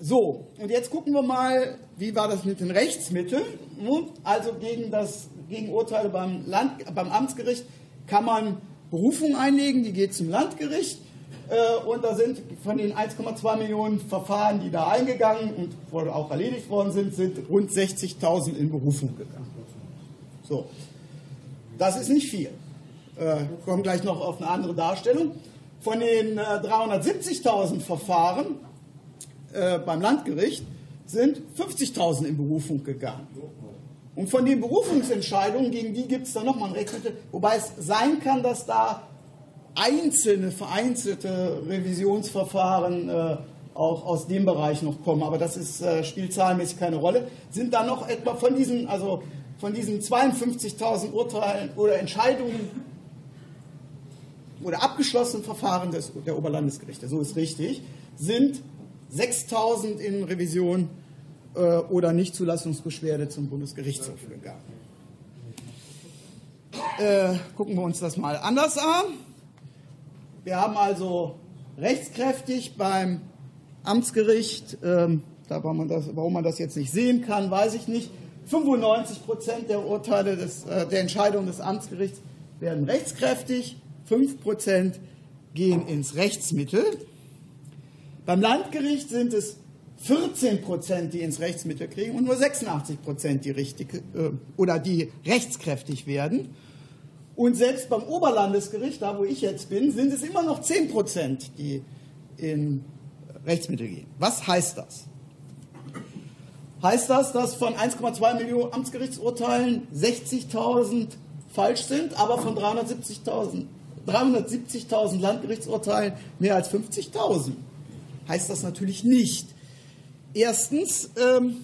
so, und jetzt gucken wir mal, wie war das mit den Rechtsmitteln? Also gegen das gegen Urteile beim, Land, beim Amtsgericht kann man Berufung einlegen, die geht zum Landgericht. Äh, und da sind von den 1,2 Millionen Verfahren, die da eingegangen und auch erledigt worden sind, sind rund 60.000 in Berufung gegangen. So, das ist nicht viel. Äh, kommen gleich noch auf eine andere Darstellung. Von den 370.000 äh, Verfahren beim Landgericht sind 50.000 in Berufung gegangen. Und von den Berufungsentscheidungen, gegen die gibt es dann nochmal ein Rechtsmittel, wobei es sein kann, dass da einzelne, vereinzelte Revisionsverfahren äh, auch aus dem Bereich noch kommen, aber das ist, äh, spielt zahlenmäßig keine Rolle. Sind da noch etwa von diesen, also von diesen 52.000 Urteilen oder Entscheidungen oder abgeschlossenen Verfahren des, der Oberlandesgerichte, so ist richtig, sind 6.000 in Revision äh, oder Nichtzulassungsbeschwerde zum Bundesgerichtshof gegangen. Äh, gucken wir uns das mal anders an. Wir haben also rechtskräftig beim Amtsgericht, ähm, da warum, man das, warum man das jetzt nicht sehen kann, weiß ich nicht. 95 Prozent der Urteile des, äh, der Entscheidungen des Amtsgerichts werden rechtskräftig, 5 Prozent gehen ins Rechtsmittel. Beim Landgericht sind es 14 Prozent, die ins Rechtsmittel kriegen und nur 86 Prozent, die richtig äh, oder die rechtskräftig werden. Und selbst beim Oberlandesgericht, da wo ich jetzt bin, sind es immer noch 10 Prozent, die in Rechtsmittel gehen. Was heißt das? Heißt das, dass von 1,2 Millionen Amtsgerichtsurteilen 60.000 falsch sind, aber von 370.000 370 Landgerichtsurteilen mehr als 50.000? Heißt das natürlich nicht. Erstens, ähm,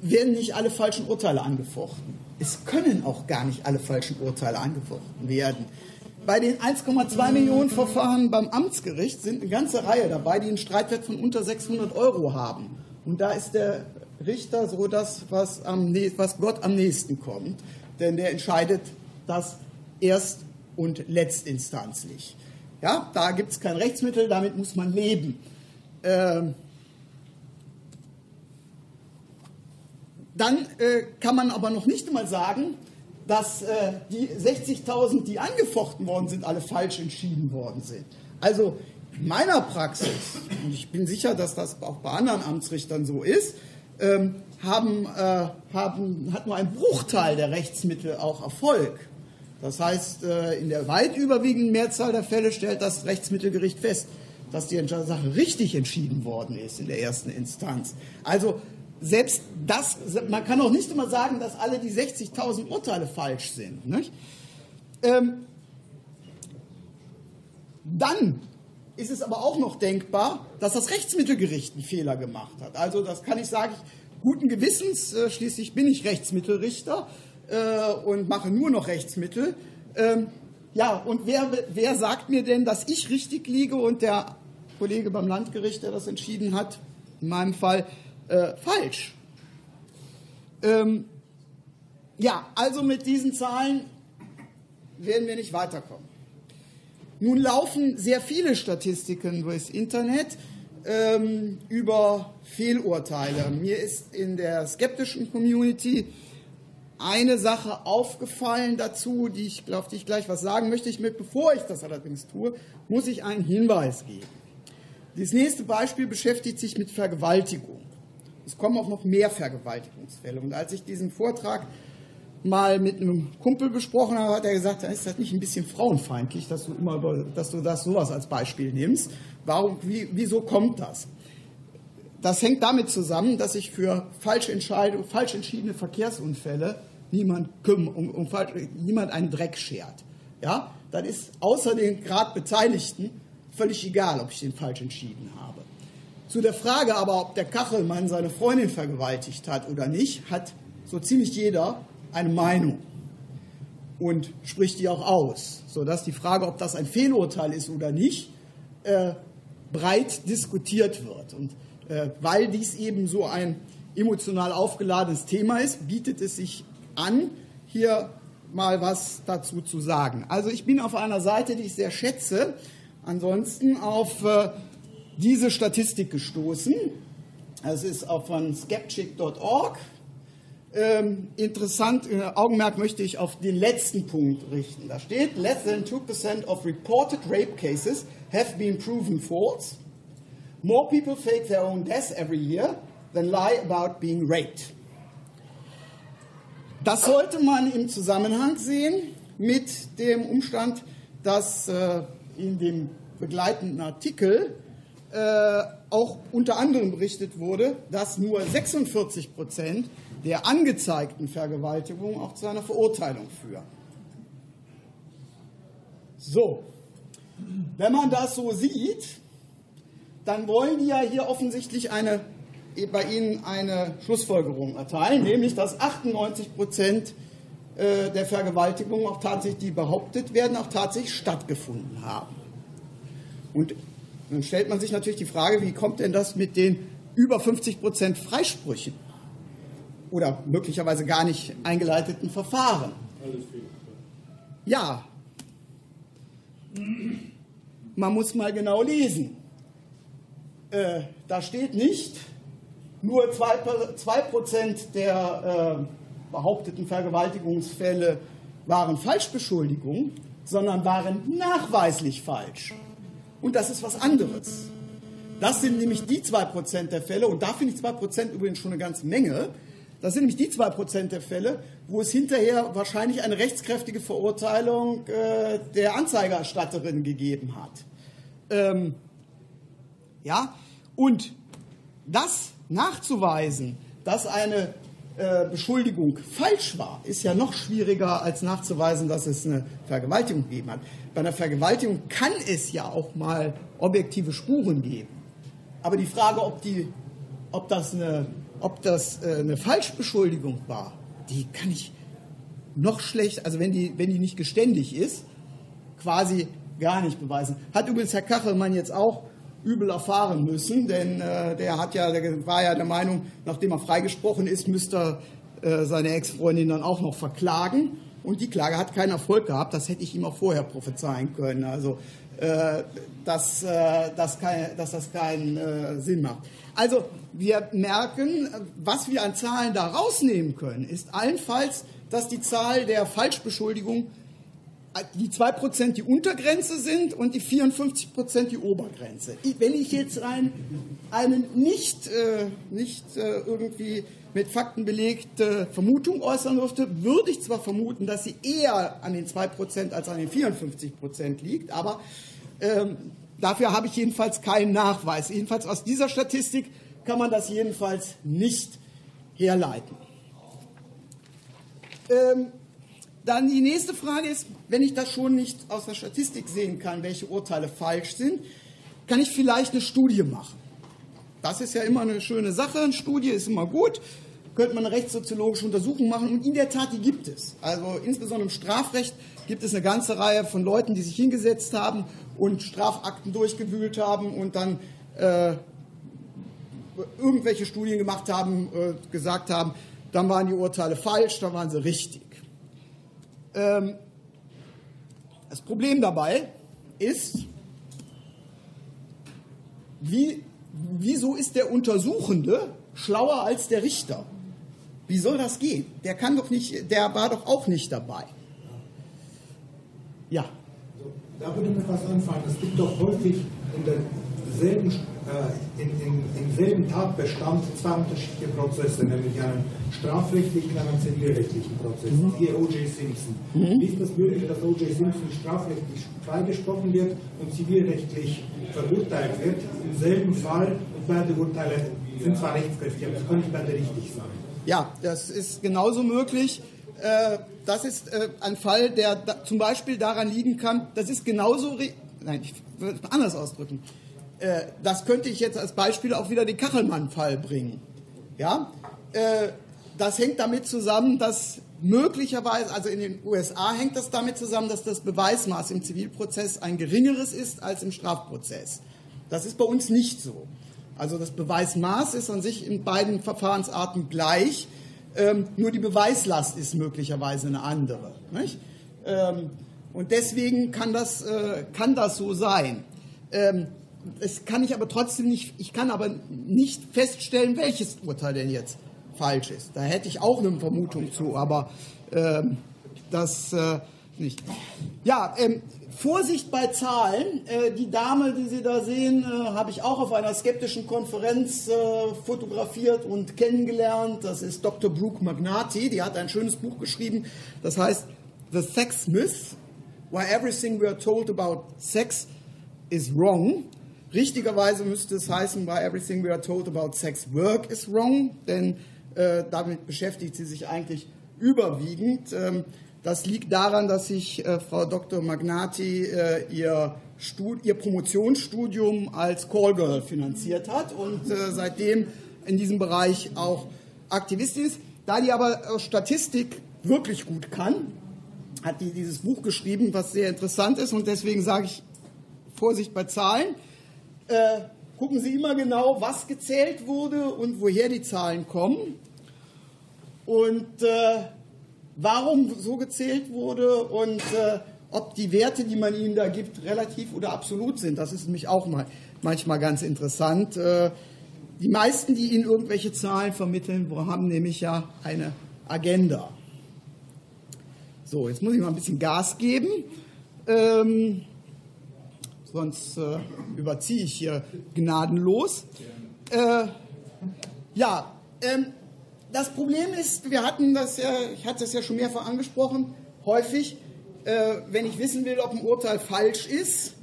werden nicht alle falschen Urteile angefochten. Es können auch gar nicht alle falschen Urteile angefochten werden. Bei den 1,2 Millionen Verfahren beim Amtsgericht sind eine ganze Reihe dabei, die einen Streitwert von unter 600 Euro haben. Und da ist der Richter so das, was, am, was Gott am nächsten kommt. Denn der entscheidet das erst- und letztinstanzlich. Ja, da gibt es kein Rechtsmittel, damit muss man leben. Ähm, dann äh, kann man aber noch nicht einmal sagen, dass äh, die 60.000, die angefochten worden sind, alle falsch entschieden worden sind. Also in meiner Praxis, und ich bin sicher, dass das auch bei anderen Amtsrichtern so ist, ähm, haben, äh, haben, hat nur ein Bruchteil der Rechtsmittel auch Erfolg. Das heißt, äh, in der weit überwiegenden Mehrzahl der Fälle stellt das Rechtsmittelgericht fest, dass die Sache richtig entschieden worden ist in der ersten Instanz. Also selbst das, man kann auch nicht immer sagen, dass alle die 60.000 Urteile falsch sind. Ähm, dann ist es aber auch noch denkbar, dass das Rechtsmittelgericht einen Fehler gemacht hat. Also das kann ich sagen, guten Gewissens, äh, schließlich bin ich Rechtsmittelrichter äh, und mache nur noch Rechtsmittel. Ähm, ja, und wer, wer sagt mir denn, dass ich richtig liege und der Kollege beim Landgericht, der das entschieden hat, in meinem Fall, äh, falsch. Ähm, ja, also mit diesen Zahlen werden wir nicht weiterkommen. Nun laufen sehr viele Statistiken durchs Internet ähm, über Fehlurteile. Mir ist in der skeptischen Community eine Sache aufgefallen dazu, die ich, auf die ich gleich was sagen möchte. Ich, bevor ich das allerdings tue, muss ich einen Hinweis geben. Das nächste Beispiel beschäftigt sich mit Vergewaltigung. Es kommen auch noch mehr Vergewaltigungsfälle. Und als ich diesen Vortrag mal mit einem Kumpel besprochen habe, hat er gesagt, ist das nicht ein bisschen frauenfeindlich, dass du immer über, dass du das sowas als Beispiel nimmst? Warum, wie, wieso kommt das? Das hängt damit zusammen, dass sich für falsch, falsch entschiedene Verkehrsunfälle niemand, um, um, um, niemand einen Dreck schert. Ja, dann ist außer den gerade Beteiligten völlig egal, ob ich den falsch entschieden habe. Zu der Frage aber, ob der Kachelmann seine Freundin vergewaltigt hat oder nicht, hat so ziemlich jeder eine Meinung und spricht die auch aus, sodass die Frage, ob das ein Fehlurteil ist oder nicht, äh, breit diskutiert wird. Und äh, weil dies eben so ein emotional aufgeladenes Thema ist, bietet es sich an, hier mal was dazu zu sagen. Also ich bin auf einer Seite, die ich sehr schätze, ansonsten auf äh, diese Statistik gestoßen. Es ist auch von skeptic.org. Ähm, interessant, äh, Augenmerk möchte ich auf den letzten Punkt richten. Da steht, less than 2% of reported rape cases have been proven false. More people fake their own deaths every year than lie about being raped. Das sollte man im Zusammenhang sehen mit dem Umstand, dass äh, in dem begleitenden Artikel äh, auch unter anderem berichtet wurde, dass nur 46 Prozent der angezeigten Vergewaltigungen auch zu einer Verurteilung führen. So, wenn man das so sieht, dann wollen die ja hier offensichtlich eine, bei Ihnen eine Schlussfolgerung erteilen, nämlich dass 98 Prozent äh, der Vergewaltigungen auch tatsächlich, die behauptet werden, auch tatsächlich stattgefunden haben. Und dann stellt man sich natürlich die Frage, wie kommt denn das mit den über 50 Prozent Freisprüchen oder möglicherweise gar nicht eingeleiteten Verfahren? Ja, man muss mal genau lesen. Äh, da steht nicht, nur 2%, der äh, behaupteten Vergewaltigungsfälle waren Falschbeschuldigungen, sondern waren nachweislich falsch. Und das ist was anderes. Das sind nämlich die 2% der Fälle, und da finde ich 2% übrigens schon eine ganze Menge. Das sind nämlich die 2% der Fälle, wo es hinterher wahrscheinlich eine rechtskräftige Verurteilung äh, der Anzeigerstatterin gegeben hat. Ähm, ja, und das nachzuweisen, dass eine äh, Beschuldigung falsch war, ist ja noch schwieriger als nachzuweisen, dass es eine Vergewaltigung gegeben hat. Bei einer Vergewaltigung kann es ja auch mal objektive Spuren geben. Aber die Frage, ob, die, ob das, eine, ob das äh, eine Falschbeschuldigung war, die kann ich noch schlecht, also wenn die, wenn die nicht geständig ist, quasi gar nicht beweisen. Hat übrigens Herr Kachelmann jetzt auch übel erfahren müssen, denn äh, der hat ja, der war ja der Meinung, nachdem er freigesprochen ist, müsste er äh, seine Ex-Freundin dann auch noch verklagen. Und die Klage hat keinen Erfolg gehabt. Das hätte ich ihm auch vorher prophezeien können. Also, äh, dass, äh, dass, kein, dass das keinen äh, Sinn macht. Also, wir merken, was wir an Zahlen da rausnehmen können, ist allenfalls, dass die Zahl der Falschbeschuldigungen die 2% die Untergrenze sind und die 54% die Obergrenze. Wenn ich jetzt ein, eine nicht, äh, nicht äh, irgendwie mit Fakten belegte Vermutung äußern dürfte, würde ich zwar vermuten, dass sie eher an den 2% als an den 54% liegt, aber ähm, dafür habe ich jedenfalls keinen Nachweis. Jedenfalls aus dieser Statistik kann man das jedenfalls nicht herleiten. Ähm, dann die nächste Frage ist, wenn ich das schon nicht aus der Statistik sehen kann, welche Urteile falsch sind, kann ich vielleicht eine Studie machen. Das ist ja immer eine schöne Sache. Eine Studie ist immer gut. Könnte man eine rechtssoziologische Untersuchung machen. Und in der Tat, die gibt es. Also insbesondere im Strafrecht gibt es eine ganze Reihe von Leuten, die sich hingesetzt haben und Strafakten durchgewühlt haben und dann äh, irgendwelche Studien gemacht haben, äh, gesagt haben, dann waren die Urteile falsch, dann waren sie richtig. Ähm, das Problem dabei ist, wie, wieso ist der Untersuchende schlauer als der Richter? Wie soll das gehen? Der kann doch nicht, der war doch auch nicht dabei. Ja.
Da würde mir was anfangen. Es gibt doch häufig in derselben äh, in, in, im selben Tatbestand zwei unterschiedliche Prozesse, nämlich einen strafrechtlichen und einen zivilrechtlichen Prozess. Mhm. Hier O.J. Simpson. Mhm. Wie ist das möglich, dass O.J. Simpson strafrechtlich freigesprochen wird und zivilrechtlich verurteilt wird im selben Fall und beide Urteile sind zwar rechtskräftig, aber es können nicht beide richtig sein?
Ja, das ist genauso möglich. Äh, das ist äh, ein Fall, der zum Beispiel daran liegen kann, das ist genauso, nein, ich würde es anders ausdrücken. Äh, das könnte ich jetzt als Beispiel auch wieder den Kachelmann-Fall bringen. Ja, äh, das hängt damit zusammen, dass möglicherweise, also in den USA hängt das damit zusammen, dass das Beweismaß im Zivilprozess ein geringeres ist als im Strafprozess. Das ist bei uns nicht so. Also das Beweismaß ist an sich in beiden Verfahrensarten gleich, ähm, nur die Beweislast ist möglicherweise eine andere. Ähm, und deswegen kann das, äh, kann das so sein. Ähm, es kann ich aber trotzdem nicht, ich kann aber nicht feststellen, welches Urteil denn jetzt falsch ist. Da hätte ich auch eine Vermutung zu, aber ähm, das äh, nicht. Ja, ähm, Vorsicht bei Zahlen. Äh, die Dame, die Sie da sehen, äh, habe ich auch auf einer skeptischen Konferenz äh, fotografiert und kennengelernt. Das ist Dr. Brooke Magnati. Die hat ein schönes Buch geschrieben. Das heißt The Sex Myth, Why Everything We Are Told About Sex is Wrong. Richtigerweise müsste es heißen, why everything we are told about sex work is wrong, denn äh, damit beschäftigt sie sich eigentlich überwiegend. Ähm, das liegt daran, dass sich äh, Frau Dr. Magnati äh, ihr, ihr Promotionsstudium als Callgirl finanziert hat und äh, seitdem in diesem Bereich auch Aktivistin ist. Da die aber Statistik wirklich gut kann, hat die dieses Buch geschrieben, was sehr interessant ist und deswegen sage ich Vorsicht bei Zahlen äh, gucken Sie immer genau, was gezählt wurde und woher die Zahlen kommen und äh, warum so gezählt wurde und äh, ob die Werte, die man ihnen da gibt, relativ oder absolut sind. Das ist nämlich auch mal, manchmal ganz interessant. Äh, die meisten, die Ihnen irgendwelche Zahlen vermitteln, haben nämlich ja eine Agenda. So, jetzt muss ich mal ein bisschen Gas geben. Ähm, sonst äh, überziehe ich hier gnadenlos. Äh, ja, ähm, das Problem ist, wir hatten das ja, ich hatte es ja schon mehrfach angesprochen, häufig, äh, wenn ich wissen will, ob ein Urteil falsch ist,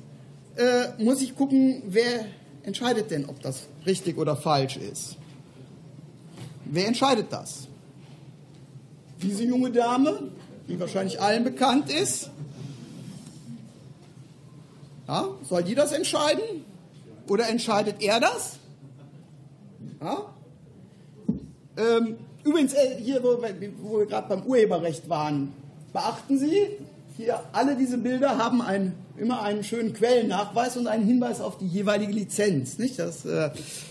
äh, muss ich gucken, wer entscheidet denn, ob das richtig oder falsch ist. Wer entscheidet das? diese junge Dame, die wahrscheinlich allen bekannt ist. Ja, soll die das entscheiden? Oder entscheidet er das? Ja? Ähm, übrigens, äh, hier, wo, wir- wo wir gerade beim Urheberrecht waren, beachten Sie, hier alle diese Bilder haben einen, immer einen schönen Quellennachweis und einen Hinweis auf die jeweilige Lizenz, nicht? Das, äh,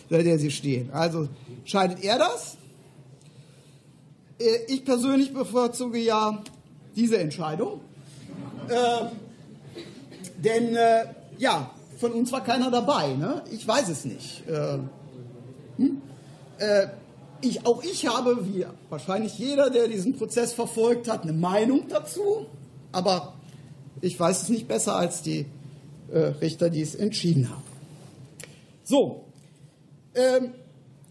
bei der sie stehen. Also entscheidet er das? Äh, ich persönlich bevorzuge ja diese Entscheidung. Äh, denn, äh, ja, von uns war keiner dabei. Ne? Ich weiß es nicht. Äh, hm? äh, ich, auch ich habe, wie wahrscheinlich jeder, der diesen Prozess verfolgt hat, eine Meinung dazu. Aber ich weiß es nicht besser als die äh, Richter, die es entschieden haben. So, ähm,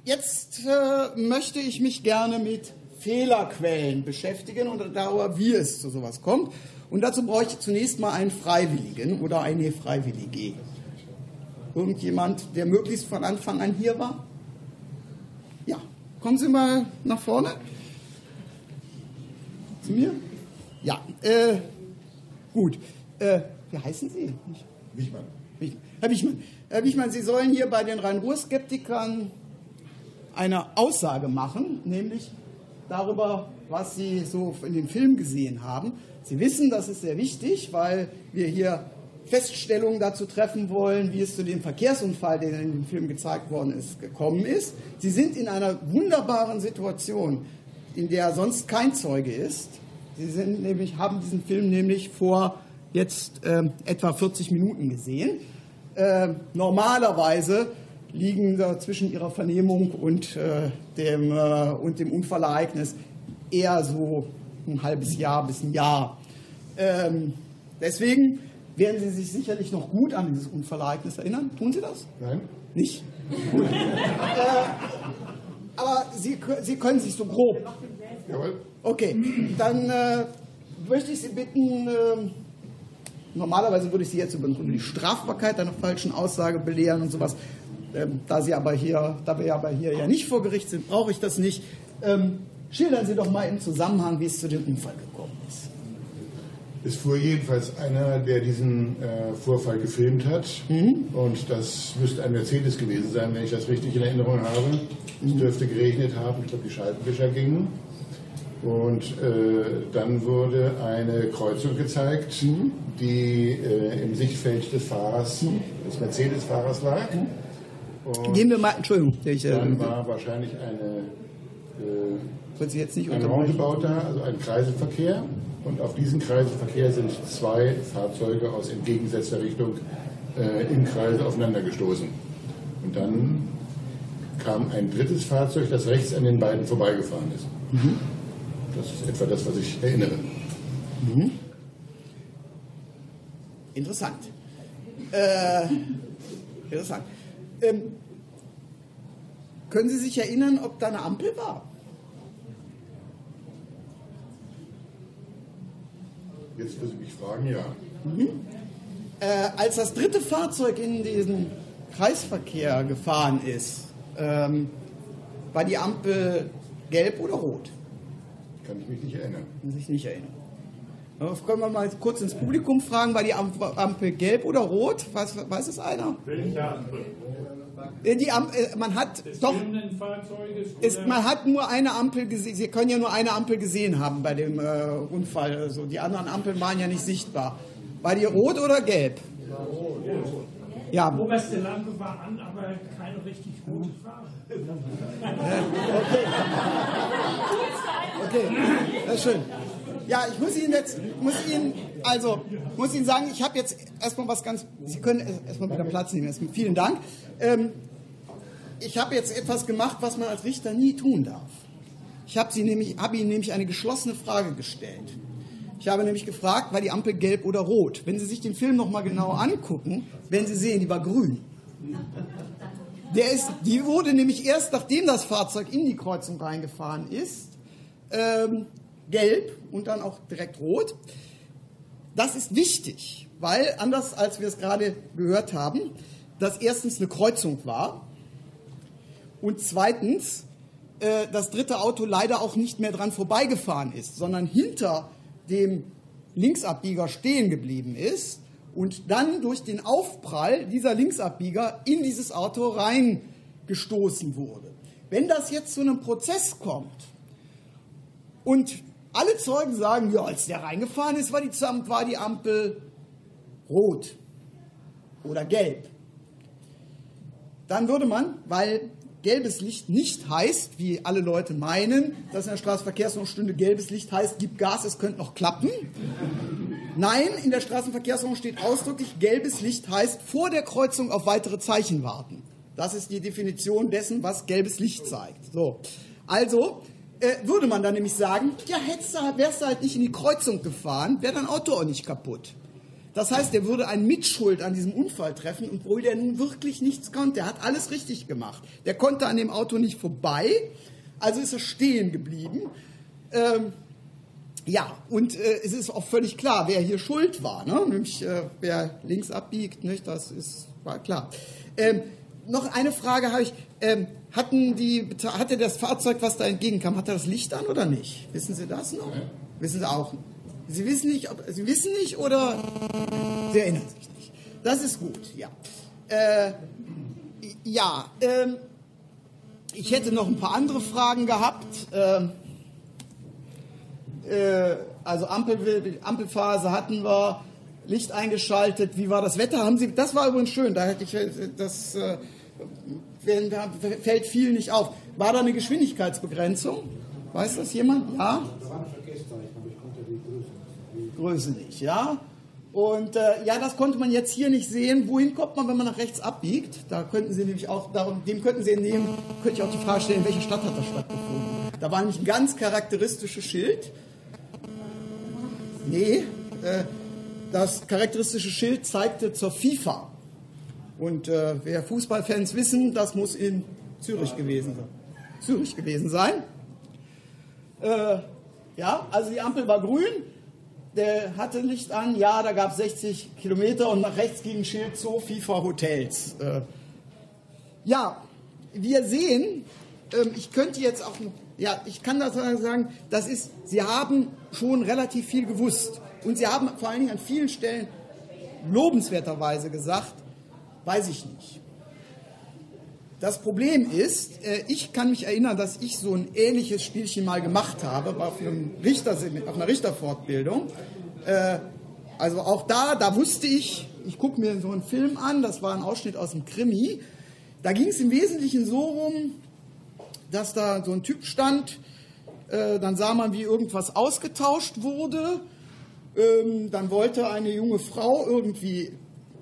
jetzt äh, möchte ich mich gerne mit Fehlerquellen beschäftigen und darüber, wie es zu sowas kommt. Und dazu brauche ich zunächst mal einen Freiwilligen oder eine Freiwillige. Irgendjemand, der möglichst von Anfang an hier war? Ja, kommen Sie mal nach vorne. Zu mir? Ja, äh, gut. Äh, wie heißen Sie?
Wichmann.
Wichmann. Herr Wichmann, Herr Wichmann, Sie sollen hier bei den Rhein-Ruhr-Skeptikern eine Aussage machen, nämlich darüber, was Sie so in dem Film gesehen haben. Sie wissen, das ist sehr wichtig, weil wir hier Feststellungen dazu treffen wollen, wie es zu dem Verkehrsunfall, der in dem Film gezeigt worden ist, gekommen ist. Sie sind in einer wunderbaren Situation, in der sonst kein Zeuge ist. Sie sind nämlich, haben diesen Film nämlich vor jetzt ähm, etwa 40 Minuten gesehen. Äh, normalerweise liegen da zwischen ihrer Vernehmung und, äh, dem, äh, und dem Unfallereignis eher so ein halbes Jahr bis ein Jahr. Ähm, deswegen werden Sie sich sicherlich noch gut an dieses Unfallereignis erinnern. Tun Sie das?
Nein?
Nicht? Gut. äh, aber Sie, Sie können sich so grob
Jawohl.
Okay, dann äh, möchte ich Sie bitten, ähm, normalerweise würde ich Sie jetzt über die Strafbarkeit einer falschen Aussage belehren und sowas. Ähm, da Sie aber hier, da wir aber hier ja nicht vor Gericht sind, brauche ich das nicht. Ähm, schildern Sie doch mal im Zusammenhang, wie es zu dem Unfall gekommen ist.
Es fuhr jedenfalls einer, der diesen äh, Vorfall gefilmt hat. Und das müsste ein Mercedes gewesen sein, wenn ich das richtig in Erinnerung habe. Es dürfte geregnet haben, ich glaube, die Scheibenwischer gingen. Und äh, dann wurde eine Kreuzung gezeigt, die äh, im Sichtfeld des Fahrers, des Mercedes-Fahrers lag. Und
Gehen wir mal, Entschuldigung, ich äh,
dann war wahrscheinlich eine äh,
Sie jetzt nicht
ein. Roundabout da, also ein Kreiselverkehr. Und auf diesen Kreiselverkehr sind zwei Fahrzeuge aus entgegengesetzter Richtung äh, im Kreisel aufeinander gestoßen. Und dann kam ein drittes Fahrzeug, das rechts an den beiden vorbeigefahren ist. Das ist etwa das, was ich erinnere.
Interessant. Äh, interessant. Ähm, können Sie sich erinnern, ob da eine Ampel war?
Jetzt, wo Sie mich fragen, ja.
Äh, als das dritte Fahrzeug in diesen Kreisverkehr gefahren ist, ähm, war die Ampel gelb oder rot?
Kann ich mich nicht erinnern.
Kann sich nicht erinnern. Aber können wir mal kurz ins Publikum fragen, war die Amp- Ampel gelb oder rot? Weiß, weiß es einer?
Welche Ampel?
Äh, Die Am äh, man hat doch, ist, man hat nur eine Ampel gesehen. Sie können ja nur eine Ampel gesehen haben bei dem äh, Unfall. Also die anderen Ampeln waren ja nicht sichtbar. War die rot oder gelb? Ja,
Die oberste Lampe war an, aber keine richtig rote Farbe.
Okay, das ist schön. Ja, ich muss Ihnen jetzt, muss Ihnen, also, muss Ihnen sagen, ich habe jetzt erstmal was ganz, Sie können erstmal wieder Platz nehmen. Erstmal vielen Dank. Ähm, ich habe jetzt etwas gemacht, was man als Richter nie tun darf. Ich habe nämlich, habe Ihnen nämlich eine geschlossene Frage gestellt. Ich habe nämlich gefragt, war die Ampel gelb oder rot? Wenn Sie sich den Film nochmal genau angucken, werden Sie sehen, die war grün. Der ist, die wurde nämlich erst, nachdem das Fahrzeug in die Kreuzung reingefahren ist, ähm, gelb und dann auch direkt rot. Das ist wichtig, weil anders als wir es gerade gehört haben, das erstens eine Kreuzung war und zweitens äh, das dritte Auto leider auch nicht mehr dran vorbeigefahren ist, sondern hinter dem Linksabbieger stehen geblieben ist und dann durch den Aufprall dieser Linksabbieger in dieses Auto reingestoßen wurde. Wenn das jetzt zu einem Prozess kommt und alle Zeugen sagen, ja, als der reingefahren ist, war die, war die Ampel rot oder gelb, dann würde man, weil gelbes Licht nicht heißt, wie alle Leute meinen, dass in der Straßenverkehrsordnungsstunde gelbes Licht heißt, gib Gas, es könnte noch klappen. Nein, in der Straßenverkehrsordnung steht ausdrücklich, gelbes Licht heißt vor der Kreuzung auf weitere Zeichen warten. Das ist die Definition dessen, was gelbes Licht zeigt. So. Also äh, würde man dann nämlich sagen, ja, du, wärst du halt nicht in die Kreuzung gefahren, wäre dein Auto auch nicht kaputt. Das heißt, er würde einen Mitschuld an diesem Unfall treffen, obwohl der nun wirklich nichts konnte. Er hat alles richtig gemacht. Der konnte an dem Auto nicht vorbei, also ist er stehen geblieben. Ähm, ja, und äh, es ist auch völlig klar, wer hier schuld war. Ne? Nämlich, äh, wer links abbiegt, nicht? das ist, war klar. Ähm, noch eine Frage habe ich. Ähm, hatten die, hatte das Fahrzeug, was da entgegenkam, hatte das Licht an oder nicht? Wissen Sie das noch? Ja. Wissen Sie auch. Sie wissen nicht, ob, Sie wissen nicht oder Sie erinnern sich nicht. Das ist gut, ja. Äh, ja, ähm, ich hätte noch ein paar andere Fragen gehabt. Ähm, äh, also Ampel, Ampelphase hatten wir, Licht eingeschaltet. Wie war das Wetter? Haben Sie? Das war übrigens schön. Da hätte ich das äh, fällt viel nicht auf. War da eine Geschwindigkeitsbegrenzung? Weiß das jemand? Ja. Größe nicht, ja. Und äh, ja, das konnte man jetzt hier nicht sehen. Wohin kommt man, wenn man nach rechts abbiegt? Da könnten Sie nämlich auch, darum, dem könnten Sie entnehmen, könnte ich auch die Frage stellen, in welcher Stadt hat das stattgefunden? Da war nämlich ein ganz charakteristisches Schild. Nee, äh, das charakteristische Schild zeigte zur FIFA. Und äh, wer Fußballfans wissen, das muss in Zürich gewesen sein. Zürich gewesen sein. Äh, ja, also die Ampel war grün der hatte Licht an, ja, da gab es 60 Kilometer und nach rechts ging ein Schild zu FIFA Hotels. Äh, ja, wir sehen, ähm, ich könnte jetzt auch, ja, ich kann das sagen, das ist, Sie haben schon relativ viel gewusst und Sie haben vor allen Dingen an vielen Stellen lobenswerterweise gesagt, weiß ich nicht. Das Problem ist, äh, ich kann mich erinnern, dass ich so ein ähnliches Spielchen mal gemacht habe, auf, einem Richter, auf einer Richterfortbildung. Äh, also auch da, da wusste ich, ich gucke mir so einen Film an, das war ein Ausschnitt aus dem Krimi. Da ging es im Wesentlichen so rum, dass da so ein Typ stand, äh, dann sah man, wie irgendwas ausgetauscht wurde. Ähm, dann wollte eine junge Frau irgendwie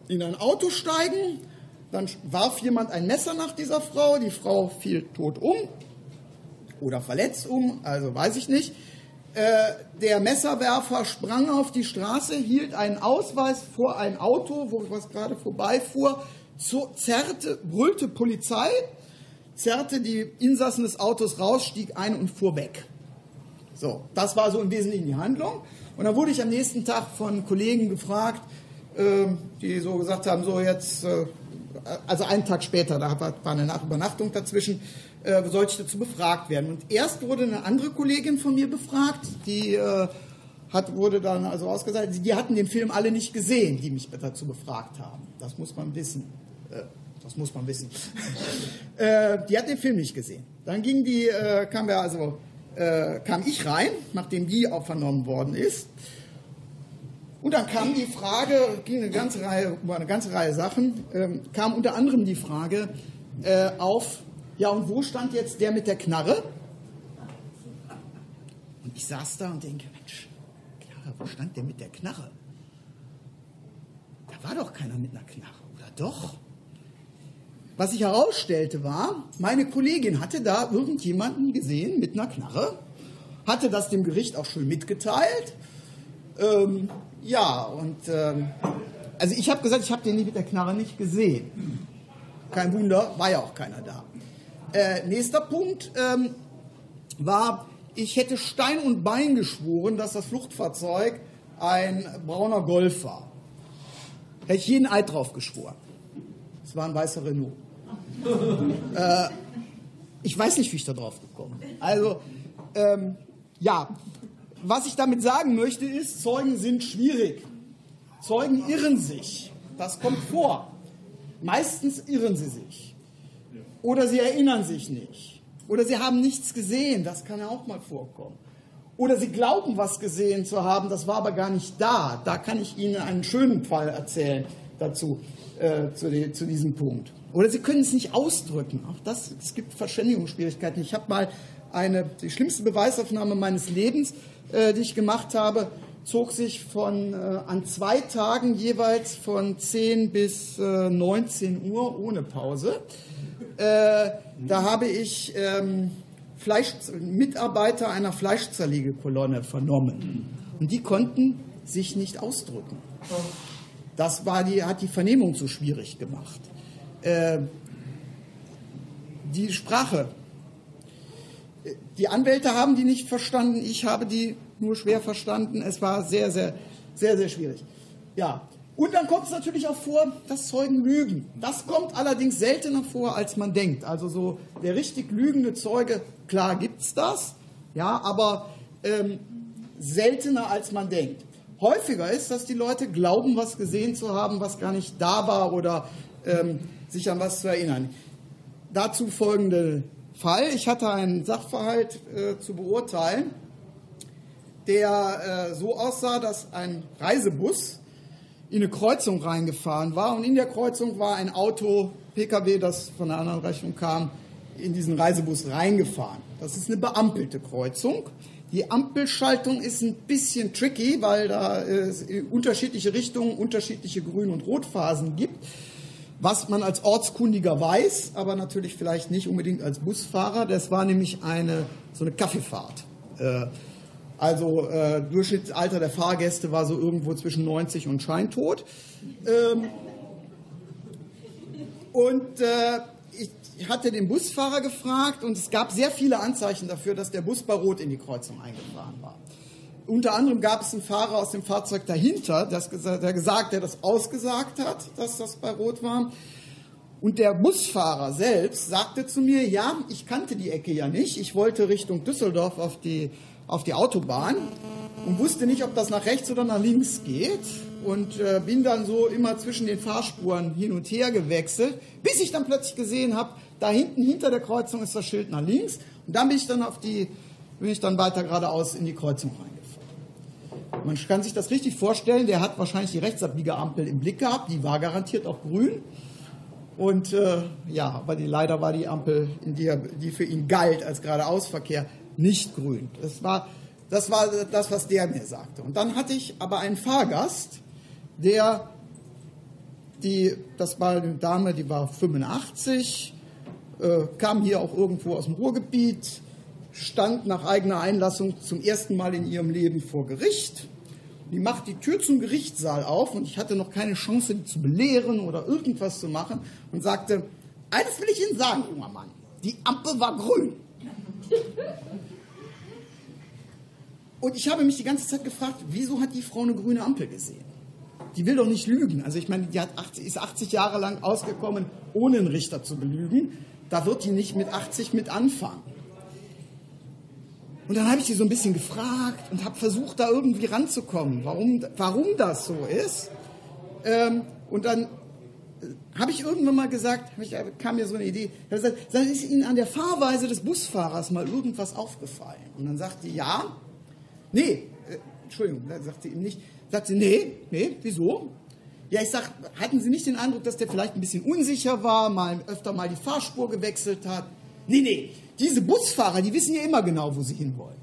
in ein Auto steigen dann warf jemand ein Messer nach dieser Frau, die Frau fiel tot um oder verletzt um, also weiß ich nicht. Äh, der Messerwerfer sprang auf die Straße, hielt einen Ausweis vor ein Auto, wo was gerade vorbeifuhr, zerrte, brüllte Polizei, zerrte die Insassen des Autos raus, stieg ein und fuhr weg. So, das war so im Wesentlichen die Handlung. Und dann wurde ich am nächsten Tag von Kollegen gefragt, die so gesagt haben, so jetzt äh, also einen Tag später, da war eine Übernachtung dazwischen, äh, sollte ich dazu befragt werden. Und erst wurde eine andere Kollegin von mir befragt, die äh, hat, wurde dann also ausgesagt, die hatten den Film alle nicht gesehen, die mich dazu befragt haben. Das muss man wissen. Das muss man wissen. die hat den Film nicht gesehen. Dann ging die, kam wir also, kam ich rein, nachdem die auch vernommen worden ist. Und dann kam die Frage, ging eine ganze Reihe, über eine ganze Reihe Sachen, ähm, kam unter anderem die Frage äh, auf, ja und wo stand jetzt der mit der Knarre? Und ich saß da und denke, Mensch, Knarre, wo stand der mit der Knarre? Da war doch keiner mit einer Knarre, oder doch? Was sich herausstellte war, meine Kollegin hatte da irgendjemanden gesehen mit einer Knarre, hatte das dem Gericht auch schon mitgeteilt. Ähm, ja, und ähm, also ich habe gesagt, ich habe den mit der Knarre nicht gesehen. Kein Wunder, war ja auch keiner da. Äh, nächster Punkt ähm, war, ich hätte Stein und Bein geschworen, dass das Fluchtfahrzeug ein brauner Golf war. Hätte ich jeden Eid drauf geschworen. Es war ein weißer Renault. äh, Ich weiß nicht, wie ich da drauf gekommen bin. Also, ähm, ja, was ich damit sagen möchte, ist, Zeugen sind schwierig. Zeugen irren sich. Das kommt vor. Meistens irren sie sich. Oder sie erinnern sich nicht. Oder sie haben nichts gesehen. Das kann ja auch mal vorkommen. Oder sie glauben, was gesehen zu haben, das war aber gar nicht da. Da kann ich Ihnen einen schönen Fall erzählen dazu, äh, zu, zu, diesem Punkt. Oder sie können es nicht ausdrücken. Auch das, es gibt Verständigungsschwierigkeiten. Ich habe mal eine, die schlimmste Beweisaufnahme meines Lebens, äh, die ich gemacht habe, zog sich von äh, an zwei Tagen jeweils von 10 bis äh, 19 Uhr ohne Pause. Äh, da habe ich ähm, Fleisch, Mitarbeiter einer Fleischzerlegekolonne vernommen. Und die konnten sich nicht ausdrücken. Das war die, hat die Vernehmung so schwierig gemacht. Äh, die Sprache. Die Anwälte haben die nicht verstanden, ich habe die nur schwer verstanden. Es war sehr, sehr, sehr, sehr schwierig. Ja, und dann kommt es natürlich auch vor, dass Zeugen lügen. Das kommt allerdings seltener vor, als man denkt. Also so der richtig lügende Zeuge, klar gibt es das, ja, aber ähm, seltener, als man denkt. Häufiger ist, dass die Leute glauben, was gesehen zu haben, was gar nicht da war oder ähm, sich an was zu erinnern. Dazu folgende Fall. Ich hatte einen Sachverhalt äh, zu beurteilen, der äh, so aussah, dass ein Reisebus in eine Kreuzung reingefahren war und in der Kreuzung war ein Auto, PKW, das von der anderen Richtung kam, in diesen Reisebus reingefahren. Das ist eine beampelte Kreuzung. Die Ampelschaltung ist ein bisschen tricky, weil da es unterschiedliche Richtungen, unterschiedliche Grün- und Rotphasen gibt. Was man als Ortskundiger weiß, aber natürlich vielleicht nicht unbedingt als Busfahrer, das war nämlich eine, so eine Kaffeefahrt. Äh, also äh, Durchschnittsalter der Fahrgäste war so irgendwo zwischen 90 und Scheintod. Ähm, und äh, ich hatte den Busfahrer gefragt und es gab sehr viele Anzeichen dafür, dass der Bus bei Rot in die Kreuzung eingefahren war. Unter anderem gab es einen Fahrer aus dem Fahrzeug dahinter, das, der gesagt, der das ausgesagt hat, dass das bei Rot war. Und der Busfahrer selbst sagte zu mir, ja, ich kannte die Ecke ja nicht. Ich wollte Richtung Düsseldorf auf die auf die Autobahn und wusste nicht, ob das nach rechts oder nach links geht und äh, bin dann so immer zwischen den Fahrspuren hin und her gewechselt, bis ich dann plötzlich gesehen habe, da hinten hinter der Kreuzung ist das Schild nach links und dann bin ich dann auf die bin ich dann weiter geradeaus in die Kreuzung reingefahren. Man kann sich das richtig vorstellen, der hat wahrscheinlich die Rechtsabbiegeampel im Blick gehabt, die war garantiert auch grün. Und äh, ja, aber die, leider war die Ampel, die, die für ihn galt als geradeausverkehr, nicht grün. Das war, das war das, was der mir sagte. Und dann hatte ich aber einen Fahrgast, der, die, das war eine Dame, die war 85, äh, kam hier auch irgendwo aus dem Ruhrgebiet, stand nach eigener Einlassung zum ersten Mal in ihrem Leben vor Gericht. Die macht die Tür zum Gerichtssaal auf und ich hatte noch keine Chance, die zu belehren oder irgendwas zu machen und sagte, eines will ich Ihnen sagen, junger Mann, die Ampel war grün. Und ich habe mich die ganze Zeit gefragt, wieso hat die Frau eine grüne Ampel gesehen? Die will doch nicht lügen. Also ich meine, die hat 80, ist 80 Jahre lang ausgekommen, ohne einen Richter zu belügen. Da wird die nicht mit 80 mit anfangen. Und dann habe ich sie so ein bisschen gefragt und habe versucht, da irgendwie ranzukommen, warum, warum das so ist. Ähm, und dann äh, habe ich irgendwann mal gesagt, ich, kam mir so eine Idee, ich gesagt, ist Ihnen an der Fahrweise des Busfahrers mal irgendwas aufgefallen? Und dann sagte sie, ja, Nee, äh, Entschuldigung, sagt sie ihm nicht. Sagt sie, nee, nee, wieso? Ja, ich sag, hatten Sie nicht den Eindruck, dass der vielleicht ein bisschen unsicher war, mal öfter mal die Fahrspur gewechselt hat? Nee, nee, diese Busfahrer, die wissen ja immer genau, wo sie hinwollen.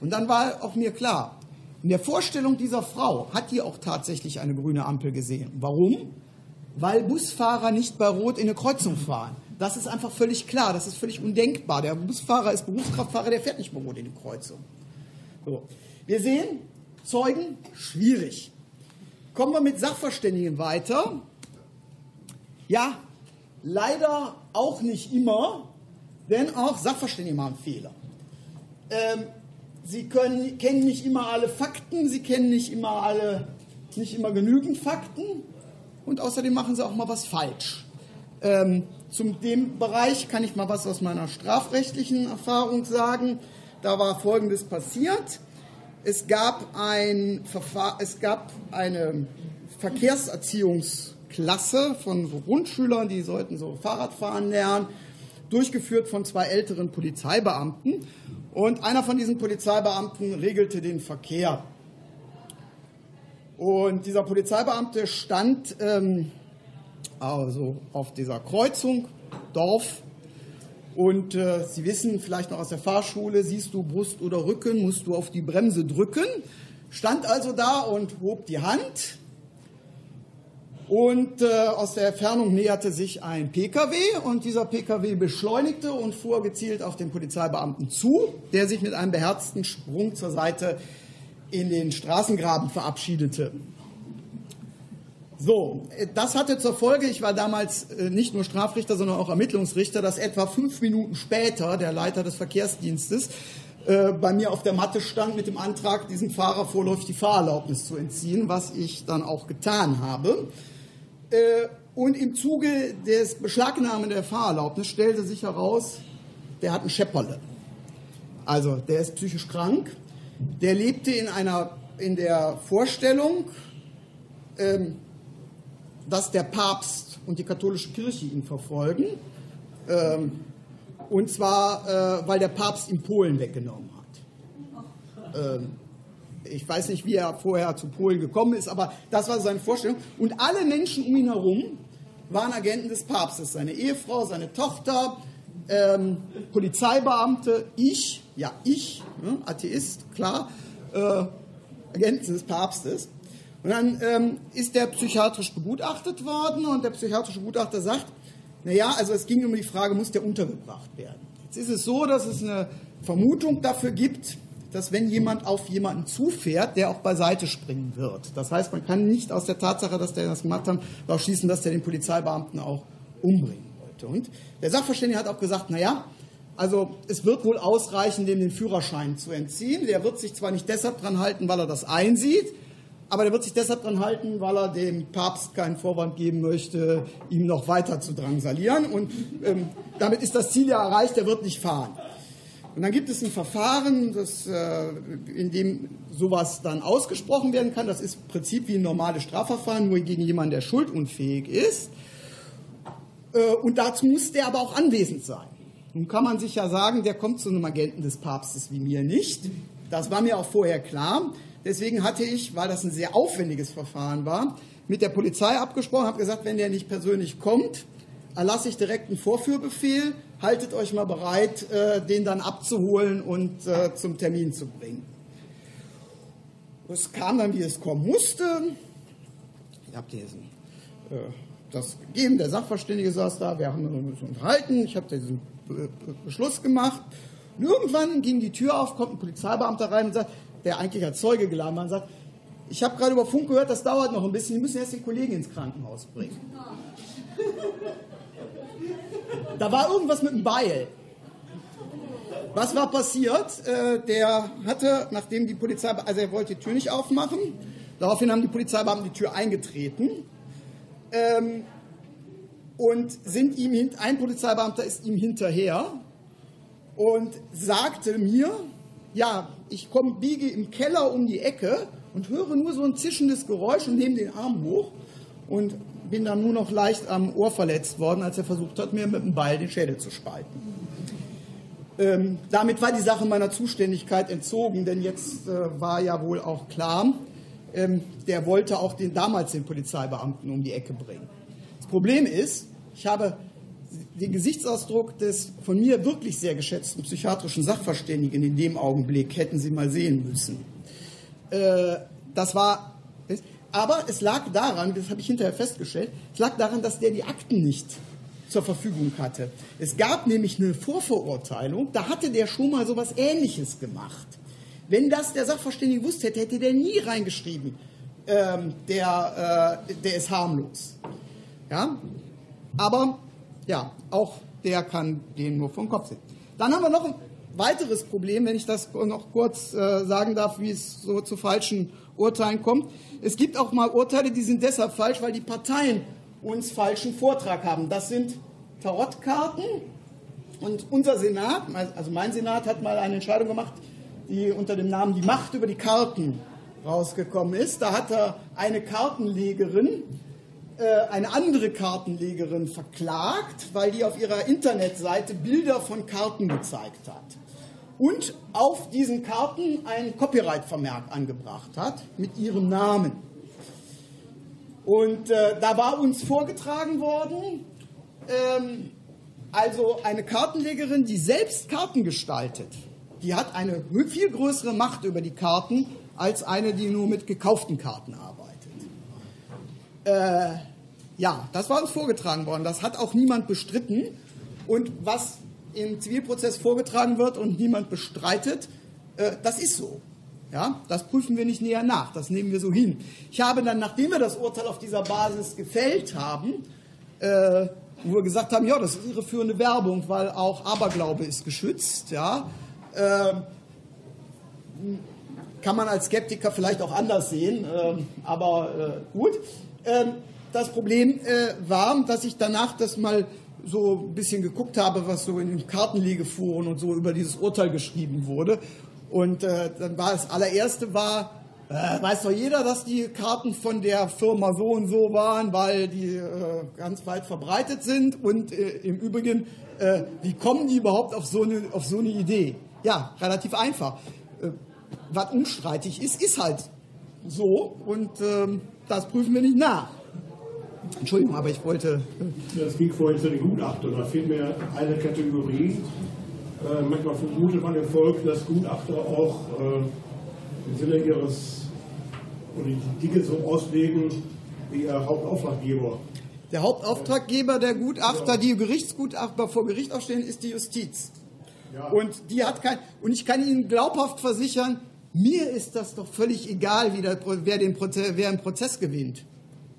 Und dann war auch mir klar, in der Vorstellung dieser Frau hat die auch tatsächlich eine grüne Ampel gesehen. Warum? Weil Busfahrer nicht bei Rot in eine Kreuzung fahren. Das ist einfach völlig klar, das ist völlig undenkbar. Der Busfahrer ist Berufskraftfahrer, der fährt nicht bei Rot in die Kreuzung. So. Wir sehen, Zeugen, schwierig. Kommen wir mit Sachverständigen weiter. Ja, leider auch nicht immer, denn auch Sachverständige machen Fehler. Ähm, sie können, kennen nicht immer alle Fakten, sie kennen nicht immer alle, nicht immer genügend Fakten und außerdem machen sie auch mal was falsch. Ähm, zum dem Bereich kann ich mal was aus meiner strafrechtlichen Erfahrung sagen. Da war Folgendes passiert. Es gab, ein es gab eine Verkehrserziehungsklasse von Grundschülern, die sollten so Fahrradfahren lernen, durchgeführt von zwei älteren Polizeibeamten. Und einer von diesen Polizeibeamten regelte den Verkehr. Und dieser Polizeibeamte stand ähm, also auf dieser Kreuzung, Dorf. Und äh, Sie wissen vielleicht noch aus der Fahrschule, siehst du Brust oder Rücken, musst du auf die Bremse drücken. Stand also da und hob die Hand. Und äh, aus der Entfernung näherte sich ein PKW und dieser PKW beschleunigte und fuhr gezielt auf den Polizeibeamten zu, der sich mit einem beherzten Sprung zur Seite in den Straßengraben verabschiedete. So, das hatte zur Folge, ich war damals äh, nicht nur Strafrichter, sondern auch Ermittlungsrichter, dass etwa fünf Minuten später der Leiter des Verkehrsdienstes äh, bei mir auf der Matte stand mit dem Antrag, diesem Fahrer vorläufig die Fahrerlaubnis zu entziehen, was ich dann auch getan habe. Äh, und im Zuge des Beschlagnahmen der Fahrerlaubnis stellte sich heraus, der hat ein Schepperle. Also der ist psychisch krank. Der lebte in einer in der Vorstellung, ähm, dass der Papst und die katholische Kirche ihn verfolgen. Ähm, und zwar, äh, weil der Papst ihm Polen weggenommen hat. Ähm, ich weiß nicht, wie er vorher zu Polen gekommen ist, aber das war seine Vorstellung. Und alle Menschen um ihn herum waren Agenten des Papstes. Seine Ehefrau, seine Tochter, ähm, Polizeibeamte, ich, ja, ich, ne, Atheist, klar, äh, Agenten des Papstes. Und dann ähm, ist der psychiatrisch begutachtet worden und der psychiatrische Gutachter sagt, naja, also es ging um die Frage, muss der untergebracht werden? Jetzt ist es so, dass es eine Vermutung dafür gibt, dass wenn jemand auf jemanden zufährt, der auch beiseite springen wird. Das heißt, man kann nicht aus der Tatsache, dass der das gemacht hat, darauf schließen, dass der den Polizeibeamten auch umbringen wollte. Und der Sachverständige hat auch gesagt, naja, also es wird wohl ausreichen, dem den Führerschein zu entziehen. Der wird sich zwar nicht deshalb dran halten, weil er das einsieht, aber der wird sich deshalb dran halten, weil er dem Papst keinen Vorwand geben möchte, ihm noch weiter zu drangsalieren. Und ähm, damit ist das Ziel ja erreicht, er wird nicht fahren. Und dann gibt es ein Verfahren, das, äh, in dem sowas dann ausgesprochen werden kann. Das ist im Prinzip wie ein normales Strafverfahren, nur gegen jemanden, der schuldunfähig ist. Äh, und dazu muss der aber auch anwesend sein. Nun kann man sich ja sagen, der kommt zu einem Agenten des Papstes wie mir nicht. Das war mir auch vorher klar. Deswegen hatte ich, weil das ein sehr aufwendiges Verfahren war, mit der Polizei abgesprochen, habe gesagt, wenn der nicht persönlich kommt, erlasse ich direkt einen Vorführbefehl, haltet euch mal bereit, äh, den dann abzuholen und äh, zum Termin zu bringen. Es kam dann, wie es kommen musste. Ich habe diesen, äh, das gegeben, der Sachverständige saß da, wir haben uns unterhalten, ich habe diesen Beschluss gemacht. Und irgendwann ging die Tür auf, kommt ein Polizeibeamter rein und sagt, der eigentlich als Zeuge geladen war, und sagt, ich habe gerade über Funk gehört, das dauert noch ein bisschen, Sie müssen erst den Kollegen ins Krankenhaus bringen. Da war irgendwas mit dem Beil. Was war passiert? Äh, der hatte, nachdem die Polizei, also er wollte die Tür nicht aufmachen, daraufhin haben die Polizeibeamten die Tür eingetreten ähm, und sind ihm, ein Polizeibeamter ist ihm hinterher und sagte mir, ja, ich komm, biege im Keller um die Ecke und höre nur so ein zischendes Geräusch und nehme den Arm hoch und bin dann nur noch leicht am Ohr verletzt worden, als er versucht hat, mir mit dem Beil den Schädel zu spalten. Ähm, damit war die Sache meiner Zuständigkeit entzogen, denn jetzt äh, war ja wohl auch klar, ähm, der wollte auch den, damals den Polizeibeamten um die Ecke bringen. Das Problem ist, ich habe den Gesichtsausdruck des von mir wirklich sehr geschätzten psychiatrischen Sachverständigen in dem Augenblick hätten Sie mal sehen müssen. Äh, das war, aber es lag daran, das habe ich hinterher festgestellt, es lag daran, dass der die Akten nicht zur Verfügung hatte. Es gab nämlich eine Vorverurteilung, da hatte der schon mal so etwas Ähnliches gemacht. Wenn das der Sachverständige gewusst hätte, hätte der nie reingeschrieben, ähm, der, äh, der ist harmlos. Ja? Aber ja, auch der kann den nur vom Kopf sehen. Dann haben wir noch ein weiteres Problem, wenn ich das noch kurz äh, sagen darf, wie es so zu falschen Urteilen kommt. Es gibt auch mal Urteile, die sind deshalb falsch, weil die Parteien uns falschen Vortrag haben. Das sind Tarotkarten und unser Senat, also mein Senat hat mal eine Entscheidung gemacht, die unter dem Namen Die Macht über die Karten rausgekommen ist. Da hat er eine Kartenlegerin, äh, eine andere Kartenlegerin verklagt, weil die auf ihrer Internetseite Bilder von Karten gezeigt hat. Und auf diesen Karten ein Copyright-Vermerk angebracht hat mit ihrem Namen. Und äh, da war uns vorgetragen worden, ähm, also eine Kartenlegerin, die selbst Karten gestaltet, die hat eine viel größere Macht über die Karten als eine, die nur mit gekauften Karten arbeitet. Äh, ja, das war uns vorgetragen worden. Das hat auch niemand bestritten. Und was im Zivilprozess vorgetragen wird und niemand bestreitet, äh, das ist so. Ja, das prüfen wir nicht näher nach, das nehmen wir so hin. Ich habe dann, nachdem wir das Urteil auf dieser Basis gefällt haben, äh, wo wir gesagt haben, ja, das ist irreführende Werbung, weil auch Aberglaube ist geschützt, ja, äh, kann man als Skeptiker vielleicht auch anders sehen, äh, aber äh, gut. Ähm, das Problem äh, war, dass ich danach das mal so ein bisschen geguckt habe, was so in den Kartenlegeforen und so über dieses Urteil geschrieben wurde. Und äh, dann war das allererste war, äh, weiß doch jeder, dass die Karten von der Firma so und so waren, weil die äh, ganz weit verbreitet sind. Und äh, im Übrigen, äh, wie kommen die überhaupt auf so eine, auf so eine Idee? Ja, relativ einfach. Äh, was unstreitig ist, ist halt so. Und ähm, das prüfen wir nicht nach. Entschuldigung, aber ich wollte.
Das ging vorhin zu den Gutachtern. Da fehlt mir eine Kategorie. Äh, manchmal vermutet man im Volk, dass Gutachter auch äh, im Sinne ihres oder die Dinge so auslegen wie ihr Hauptauftraggeber.
Der Hauptauftraggeber der Gutachter, die Gerichtsgutachter vor Gericht aufstehen, ist die Justiz. Ja. Und die hat kein, und ich kann Ihnen glaubhaft versichern, mir ist das doch völlig egal, wie der, wer, den Prozess, wer einen Prozess gewinnt.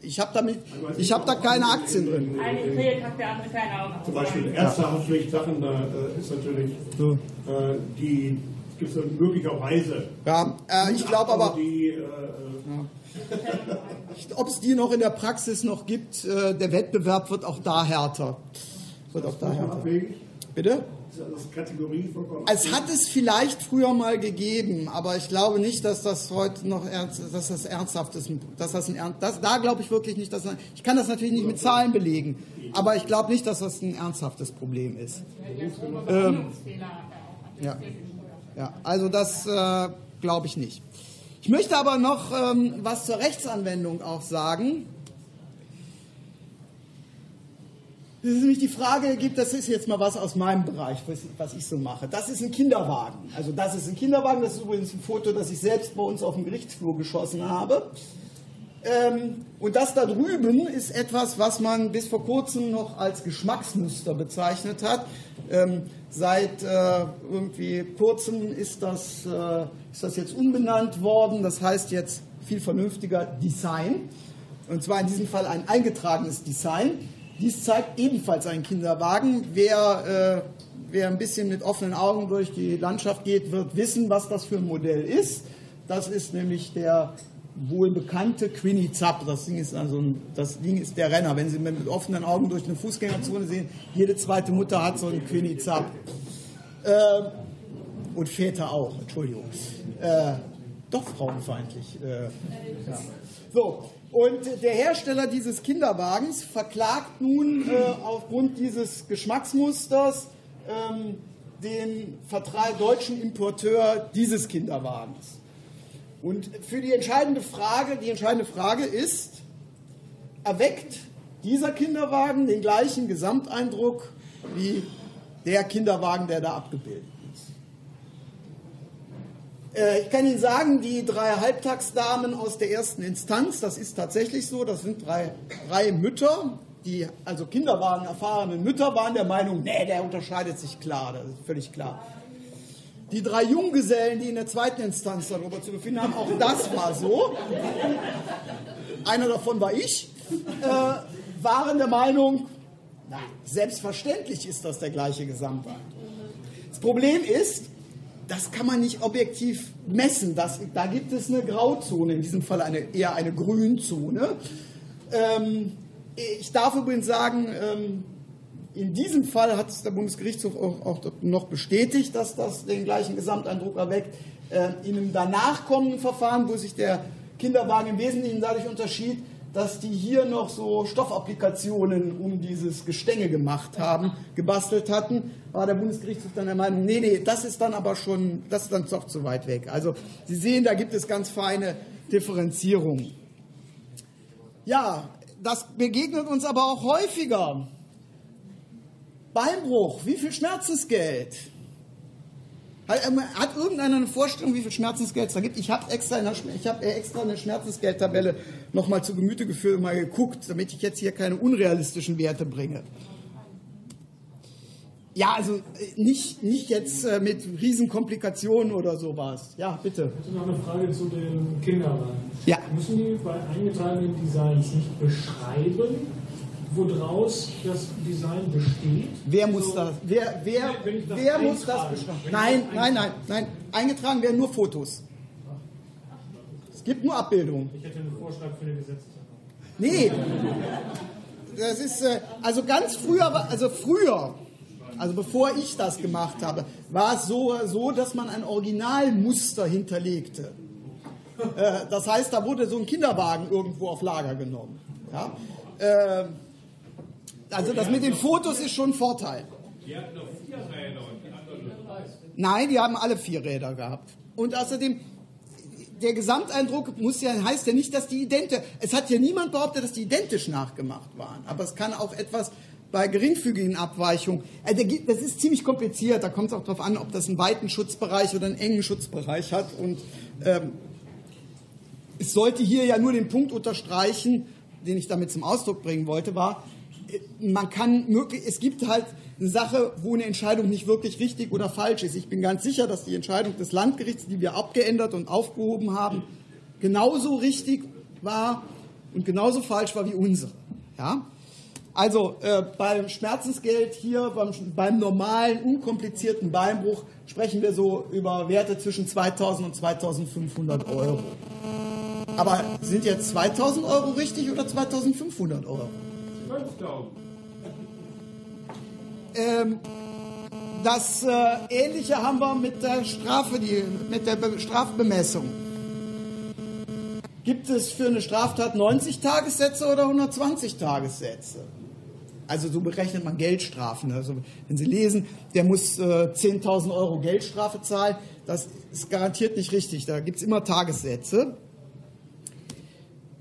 Ich habe damit, ich habe da keine Aktien drin.
Eine Krähe hat der andere keine Augen.
Zum Beispiel Ärztehaftpflichtsachen, da äh, ist natürlich so. äh, die gibt es möglicherweise.
Ja, äh, ich glaube aber. Die, äh, ob es die noch in der Praxis noch gibt, äh, der Wettbewerb wird auch da härter. Wird auch da härter. Bitte? Kategorie vollkommen. Es hat es vielleicht früher mal gegeben, aber ich glaube nicht, dass das heute noch ernst, dass das ernsthaft ist. Dass das ein, das, da glaube ich wirklich nicht, dass ich kann das natürlich nicht mit Zahlen belegen, aber ich glaube nicht, dass das ein ernsthaftes Problem ist. Ähm, ja. ja, also das äh, glaube ich nicht. Ich möchte aber noch ähm, was zur Rechtsanwendung auch sagen. Das ist nämlich die Frage, gibt, das ist jetzt mal was aus meinem Bereich, was, ich so mache. Das ist ein Kinderwagen. Also das ist ein Kinderwagen, das ist übrigens ein Foto, das ich selbst bei uns auf dem Gerichtsflur geschossen habe. Ähm, und das da drüben ist etwas, was man bis vor kurzem noch als Geschmacksmuster bezeichnet hat. Ähm, seit äh, irgendwie kurzem ist das, äh, ist das jetzt umbenannt worden. Das heißt jetzt viel vernünftiger Design. Und zwar in diesem Fall ein eingetragenes Design. Dies zeigt ebenfalls einen Kinderwagen. Wer, äh, wer ein bisschen mit offenen Augen durch die Landschaft geht, wird wissen, was das für ein Modell ist. Das ist nämlich der wohl bekannte Quinny Zapp. Das Ding ist also ein, das Ding ist der Renner. Wenn Sie mit offenen Augen durch eine Fußgängerzone sehen, jede zweite Mutter hat so einen Quinny Zapp. Äh, und Väter auch, Entschuldigung. Äh, doch frauenfeindlich. Äh, ja. So, und der Hersteller dieses Kinderwagens verklagt nun äh, aufgrund dieses Geschmacksmusters ähm, den deutschen Importeur dieses Kinderwagens. Und für die entscheidende Frage, die entscheidende Frage ist, erweckt dieser Kinderwagen den gleichen Gesamteindruck wie der Kinderwagen, der da abgebildet äh, ich kann Ihnen sagen, die drei Halbtagsdamen aus der ersten Instanz, das ist tatsächlich so, das sind drei, drei Mütter, die also Kinderwagen erfahrenen Mütter waren der Meinung, nee, der unterscheidet sich klar, das ist völlig klar. Die drei Junggesellen, die in der zweiten Instanz darüber zu befinden haben, auch das war so. Einer davon war ich, äh, waren der Meinung, na, selbstverständlich ist das der gleiche Gesamteindruck. Das Problem ist, das kann man nicht objektiv messen. Das, da gibt es eine Grauzone, in diesem Fall eine, eher eine Grünzone. Ähm, ich darf übrigens sagen, ähm, in diesem Fall hat es der Bundesgerichtshof auch, auch noch bestätigt, dass das den gleichen Gesamteindruck erweckt. Äh, in einem danach kommenden Verfahren, wo sich der Kinderwagen im Wesentlichen dadurch unterschied, dass die hier noch so Stoffapplikationen um dieses Gestänge gemacht haben, gebastelt hatten, war der Bundesgerichtshof dann der Meinung, nee, nee, das ist dann aber schon, das ist dann doch zu weit weg. Also Sie sehen, da gibt es ganz feine Differenzierungen. Ja, das begegnet uns aber auch häufiger. Beinbruch, wie viel Schmerzensgeld? Hat, ähm, hat irgendeiner eine Vorstellung, wie viel Schmerzensgeld es da gibt? Ich habe extra, in der, ich hab extra eine Schmerzensgeldtabelle nochmal zu Gemüte geführt und mal geguckt, damit ich jetzt hier keine unrealistischen Werte bringe. Ja, also äh, nicht, nicht jetzt äh, mit Riesenkomplikationen oder sowas. Ja, bitte.
Ich hätte noch eine Frage zu den Kinderwagen.
Ja.
Müssen die bei eingetragenen Designs nicht beschreiben, woraus das Design besteht?
Wer muss
So,
das? Wer, wer,
das
wer muss das
ich
Nein, nein, nein, nein. Eingetragen werden nur Fotos. Es gibt nur Abbildungen.
Ich hätte einen Vorschlag für eine Gesetzesänderung.
Nee. Das ist, äh, also ganz früher, also früher, also bevor ich das gemacht habe, war es so, so dass man ein Originalmuster hinterlegte. Äh, Das heißt, da wurde so ein Kinderwagen irgendwo auf Lager genommen. Ja? Also das mit den Fotos ist schon ein Vorteil. Nein, die haben alle vier Räder gehabt. Und außerdem, der Gesamteindruck muss ja, heißt ja nicht, dass die identisch, es hat ja niemand behauptet, dass die identisch nachgemacht waren. Aber es kann auch etwas bei geringfügigen Abweichungen, äh, das ist ziemlich kompliziert, da kommt es auch darauf an, ob das einen weiten Schutzbereich oder einen engen Schutzbereich hat. Und ähm, es sollte hier ja nur den Punkt unterstreichen, den ich damit zum Ausdruck bringen wollte, war, man kann möglich, es gibt halt eine Sache, wo eine Entscheidung nicht wirklich richtig oder falsch ist. Ich bin ganz sicher, dass die Entscheidung des Landgerichts, die wir abgeändert und aufgehoben haben, genauso richtig war und genauso falsch war wie unsere. Ja? Also äh, beim Schmerzensgeld hier, beim, beim normalen, unkomplizierten Beinbruch sprechen wir so über Werte zwischen 2000 und 2500 Euro. Aber sind jetzt 2000 Euro richtig oder 2500 Euro?
5000.
Ähm, das äh, Ähnliche haben wir mit der Strafe, die, mit der Be Strafbemessung. Gibt es für eine Straftat 90 Tagessätze oder 120 Tagessätze? Also so berechnet man Geldstrafen. Also wenn Sie lesen, der muss äh, 10.000 Euro Geldstrafe zahlen, das ist garantiert nicht richtig. Da gibt es immer Tagessätze.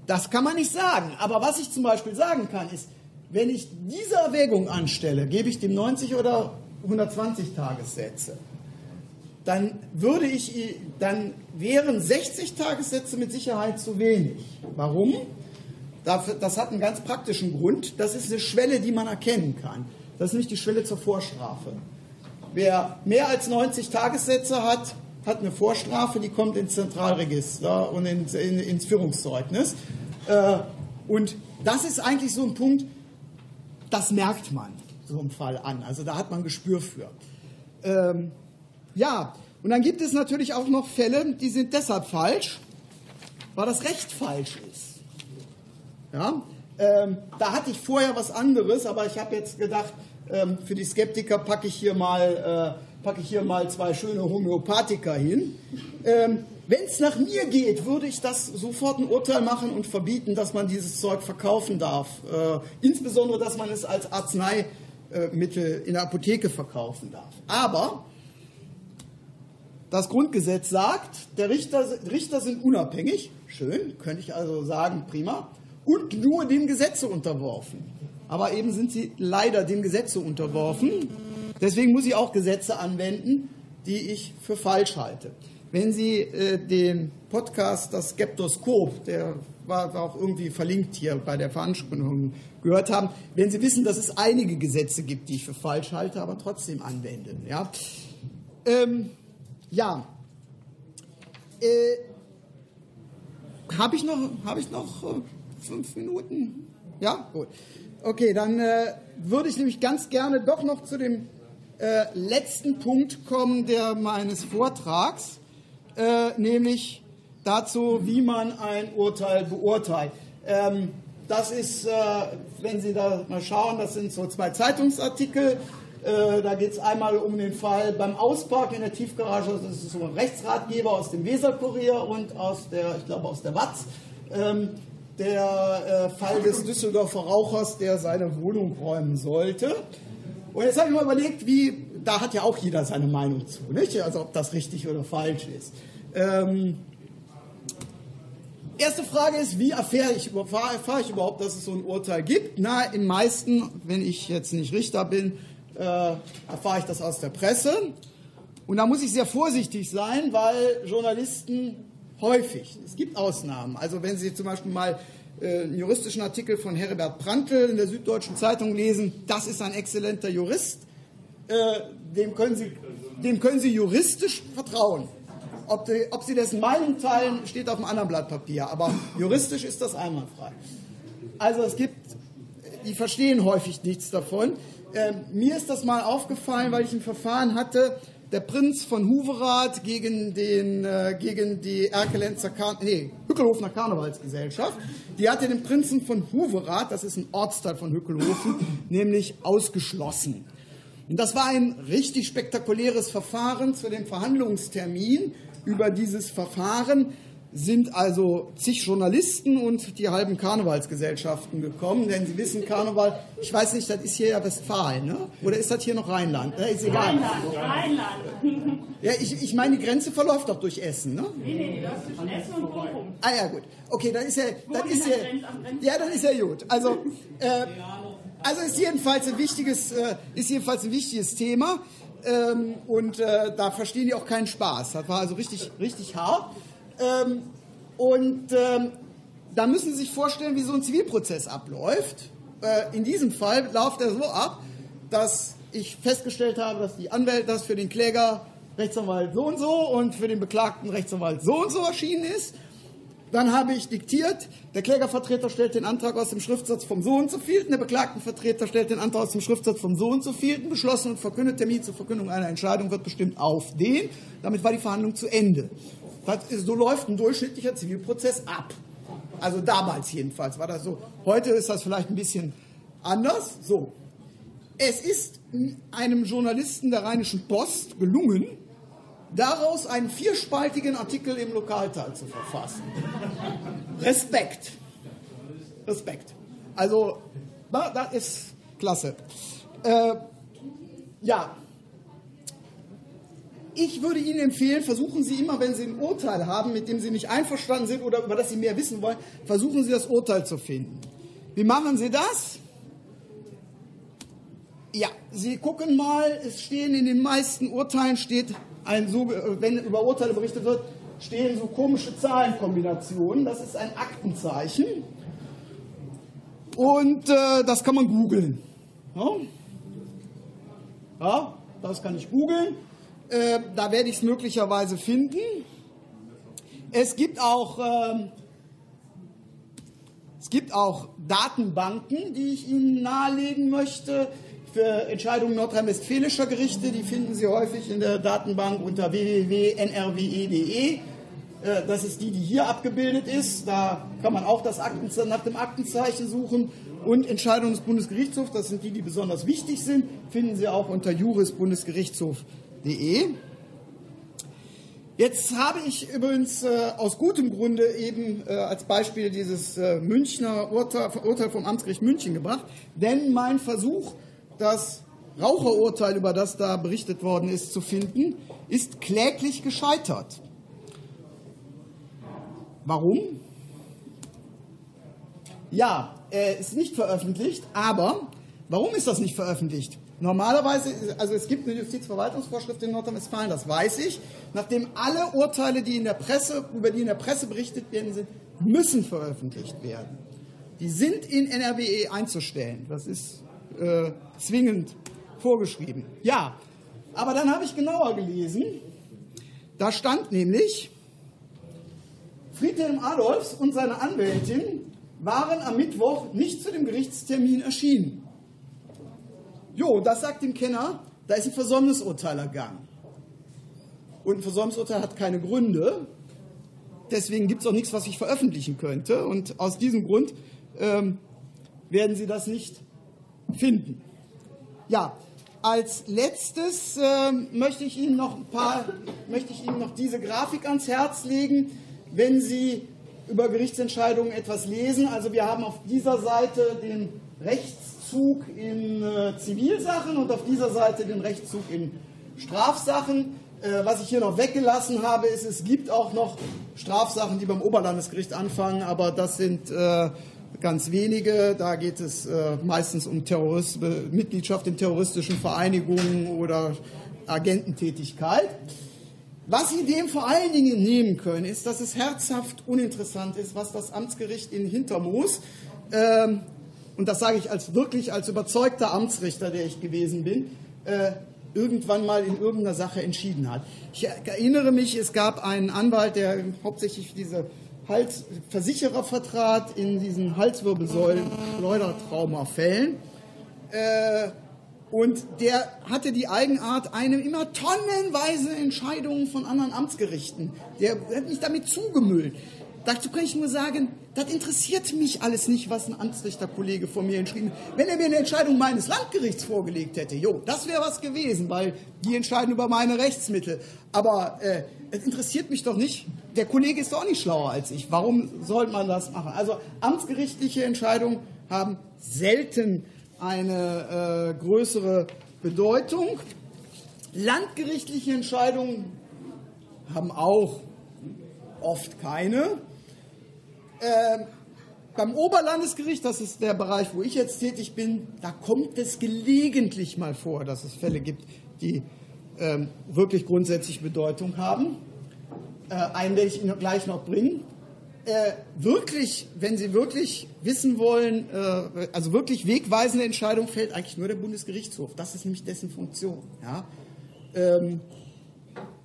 Das kann man nicht sagen. Aber was ich zum Beispiel sagen kann, ist, wenn ich diese Erwägung anstelle, gebe ich dem 90 oder 120 Tagessätze, dann würde ich, dann wären 60 Tagessätze mit Sicherheit zu wenig. Warum? Das hat einen ganz praktischen Grund. Das ist eine Schwelle, die man erkennen kann. Das ist nicht die Schwelle zur Vorstrafe. Wer mehr als 90 Tagessätze hat, hat eine Vorstrafe, die kommt ins Zentralregister und ins, in, ins Führungszeugnis. Äh, Und das ist eigentlich so ein Punkt, das merkt man so einem Fall an. Also da hat man Gespür für. Ähm, ja, und dann gibt es natürlich auch noch Fälle, die sind deshalb falsch, weil das Recht falsch ist. Ja, ähm, da hatte ich vorher was anderes, aber ich habe jetzt gedacht, ähm, für die Skeptiker packe ich hier mal, äh, packe ich hier mal zwei schöne Homöopathika hin. Wenn es nach mir geht, würde ich das sofort ein Urteil machen und verbieten, dass man dieses Zeug verkaufen darf. Äh, insbesondere, dass man es als Arzneimittel in der Apotheke verkaufen darf. Aber das Grundgesetz sagt, der Richter, Richter sind unabhängig, schön, könnte ich also sagen, prima, und nur dem Gesetze unterworfen. Aber eben sind sie leider dem Gesetze unterworfen. Deswegen muss ich auch Gesetze anwenden, die ich für falsch halte. Wenn Sie äh, den Podcast Das Skeptoskop, der war, war auch irgendwie verlinkt hier bei der Veranstaltung, gehört haben, werden Sie wissen, dass es einige Gesetze gibt, die ich für falsch halte, aber trotzdem anwenden. Ja. Ähm, ja. Äh, habe ich noch, habe ich noch äh, fünf Minuten? Ja, gut. Okay, dann äh, würde ich nämlich ganz gerne doch noch zu dem äh, letzten Punkt kommen der meines Vortrags, äh, nämlich dazu, wie man ein Urteil beurteilt. Ähm, das ist, äh, wenn Sie da mal schauen, das sind so zwei Zeitungsartikel. Äh, da geht es einmal um den Fall beim Ausparken in der Tiefgarage. Das ist so ein Rechtsratgeber aus dem Weserkurier und aus der, ich glaube, aus der Watz. Ähm, der äh, Fall des Düsseldorfer Rauchers, der seine Wohnung räumen sollte. Und jetzt habe ich mal überlegt, wie, da hat ja auch jeder seine Meinung zu, nicht? Also ob das richtig oder falsch ist. Ähm, erste Frage ist, wie erfahre ich, erfahre ich überhaupt, dass es so ein Urteil gibt? Na, im meisten, wenn ich jetzt nicht Richter bin, äh, erfahre ich das aus der Presse. Und da muss ich sehr vorsichtig sein, weil Journalisten häufig, es gibt Ausnahmen, also wenn Sie zum Beispiel mal einen juristischen Artikel von Herbert Prantl in der Süddeutschen Zeitung lesen, das ist ein exzellenter Jurist, äh, dem, können Sie, dem können Sie juristisch vertrauen. Ob, die, ob, Sie dessen Meinung teilen, steht auf einem anderen Blatt Papier, aber juristisch ist das einwandfrei. Also es gibt, die verstehen häufig nichts davon. Äh, mir ist das mal aufgefallen, weil ich ein Verfahren hatte, der Prinz von Huverath gegen, den, äh, gegen die Erkelenzer Kar nee, Hückelhofener Karnevalsgesellschaft. Die hatte den Prinzen von Huverath, das ist ein Ortsteil von Hückelhofen, nämlich ausgeschlossen. Und das war ein richtig spektakuläres Verfahren zu dem Verhandlungstermin über dieses Verfahren sind also zig Journalisten und die halben Karnevalsgesellschaften gekommen, denn Sie wissen, Karneval, ich weiß nicht, das ist hier ja Westfalen, ne? oder ist das hier noch Rheinland? Ja, ist egal.
Rheinland, Rheinland.
Ja, ich, ich meine, die Grenze verläuft doch durch Essen, ne?
Nee, nee, die läuft zwischen Essen und Bochum.
Ah ja, gut. Okay, dann ist ja, dann ist ja, ja, dann ist ja gut. Also, äh, also ist jedenfalls ein wichtiges, äh, ist jedenfalls ein wichtiges Thema. Ähm, und äh, da verstehen die auch keinen Spaß. Das war also richtig, richtig hart. Ähm, und ähm, da müssen Sie sich vorstellen, wie so ein Zivilprozess abläuft. Äh, in diesem Fall läuft er so ab, dass ich festgestellt habe, dass die Anwälte das für den Kläger Rechtsanwalt so und so und für den Beklagten Rechtsanwalt so und so erschienen ist. Dann habe ich diktiert, der Klägervertreter stellt den Antrag aus dem Schriftsatz vom so und so vielten, der Beklagtenvertreter stellt den Antrag aus dem Schriftsatz vom so und so vielten, beschlossen und verkündet, Termin zur Verkündung einer Entscheidung wird bestimmt auf den. Damit war die Verhandlung zu Ende. Das ist, so läuft ein durchschnittlicher Zivilprozess ab. Also damals jedenfalls war das so. Heute ist das vielleicht ein bisschen anders. So. Es ist einem Journalisten der Rheinischen Post gelungen, daraus einen vierspaltigen Artikel im Lokalteil zu verfassen. Respekt. Respekt. Also, das ist klasse. Äh, ja. Ich würde Ihnen empfehlen, versuchen Sie immer, wenn Sie ein Urteil haben, mit dem Sie nicht einverstanden sind oder über das Sie mehr wissen wollen, versuchen Sie das Urteil zu finden. Wie machen Sie das? Ja, Sie gucken mal, es stehen in den meisten Urteilen, steht ein, so, wenn über Urteile berichtet wird, stehen so komische Zahlenkombinationen. Das ist ein Aktenzeichen. Und äh, das kann man googeln. Ja? ja, das kann ich googeln. Äh, da werde ich es möglicherweise finden. Es gibt auch, ähm, es gibt auch Datenbanken, die ich Ihnen nahelegen möchte für Entscheidungen nordrhein-westfälischer Gerichte. Die finden Sie häufig in der Datenbank unter www.nrwe.de. Äh, Das ist die, die hier abgebildet ist. Da kann man auch das Akten, nach dem Aktenzeichen suchen. Und Entscheidungen des Bundesgerichtshofs, das sind die, die besonders wichtig sind, finden Sie auch unter jurisbundesgerichtshof.de. Jetzt habe ich übrigens äh, aus gutem Grunde eben äh, als Beispiel dieses äh, Münchner Urteil, Urteil vom Amtsgericht München gebracht, denn mein Versuch, das Raucherurteil, über das da berichtet worden ist, zu finden, ist kläglich gescheitert. Warum? Ja, äh, ist nicht veröffentlicht, aber warum ist das nicht veröffentlicht? Normalerweise, also es gibt eine Justizverwaltungsvorschrift in Nordrhein-Westfalen, das weiß ich, nachdem alle Urteile, die in der Presse, über die in der Presse berichtet werden, sind, müssen veröffentlicht werden. Die sind in NRWE einzustellen. Das ist äh, zwingend vorgeschrieben. Ja, aber dann habe ich genauer gelesen. Da stand nämlich, Friedhelm Adolfs und seine Anwältin waren am Mittwoch nicht zu dem Gerichtstermin erschienen. Jo, das sagt dem Kenner, da ist ein Versäumnisurteil ergangen. Und ein Versäumnisurteil hat keine Gründe. Deswegen gibt es auch nichts, was ich veröffentlichen könnte. Und aus diesem Grund ähm, werden Sie das nicht finden. Ja, als letztes äh, möchte ich Ihnen noch ein paar, möchte ich Ihnen noch diese Grafik ans Herz legen, wenn Sie über Gerichtsentscheidungen etwas lesen. Also wir haben auf dieser Seite den Rechtszug in äh, Zivilsachen und auf dieser Seite den Rechtszug in Strafsachen. Äh, was ich hier noch weggelassen habe, ist, es gibt auch noch Strafsachen, die beim Oberlandesgericht anfangen, aber das sind äh, ganz wenige. Da geht es äh, meistens um Terrorist Mitgliedschaft in terroristischen Vereinigungen oder Agententätigkeit. Was Sie dem vor allen Dingen nehmen können, ist, dass es herzhaft uninteressant ist, was das Amtsgericht in Hintermoos, ähm, und das sage ich als wirklich als überzeugter Amtsrichter, der ich gewesen bin, äh, irgendwann mal in irgendeiner Sache entschieden hat. Ich erinnere mich, es gab einen Anwalt, der hauptsächlich diese Hals Versicherer vertrat in diesen Halswirbelsäulen-Schleudertraumafällen. Äh, und der hatte die Eigenart, einem immer tonnenweise Entscheidungen von anderen Amtsgerichten. Der hat mich damit zugemüllt. Dazu kann ich nur sagen, das interessiert mich alles nicht, was ein Amtsrichterkollege von mir entschrieben hat. Wenn er mir eine Entscheidung meines Landgerichts vorgelegt hätte, jo, das wäre was gewesen, weil die entscheiden über meine Rechtsmittel. Aber äh, es interessiert mich doch nicht. Der Kollege ist doch auch nicht schlauer als ich. Warum sollte man das machen? Also amtsgerichtliche Entscheidungen haben selten eine äh, größere Bedeutung. Landgerichtliche Entscheidungen haben auch oft keine. Äh, beim Oberlandesgericht, das ist der Bereich, wo ich jetzt tätig bin, da kommt es gelegentlich mal vor, dass es Fälle gibt, die ähm, wirklich grundsätzlich Bedeutung haben. Äh, einen werde ich Ihnen gleich noch bringen. Äh, wirklich, wenn Sie wirklich wissen wollen, äh, also wirklich wegweisende Entscheidung fällt eigentlich nur der Bundesgerichtshof. Das ist nämlich dessen Funktion. Ja? Ähm,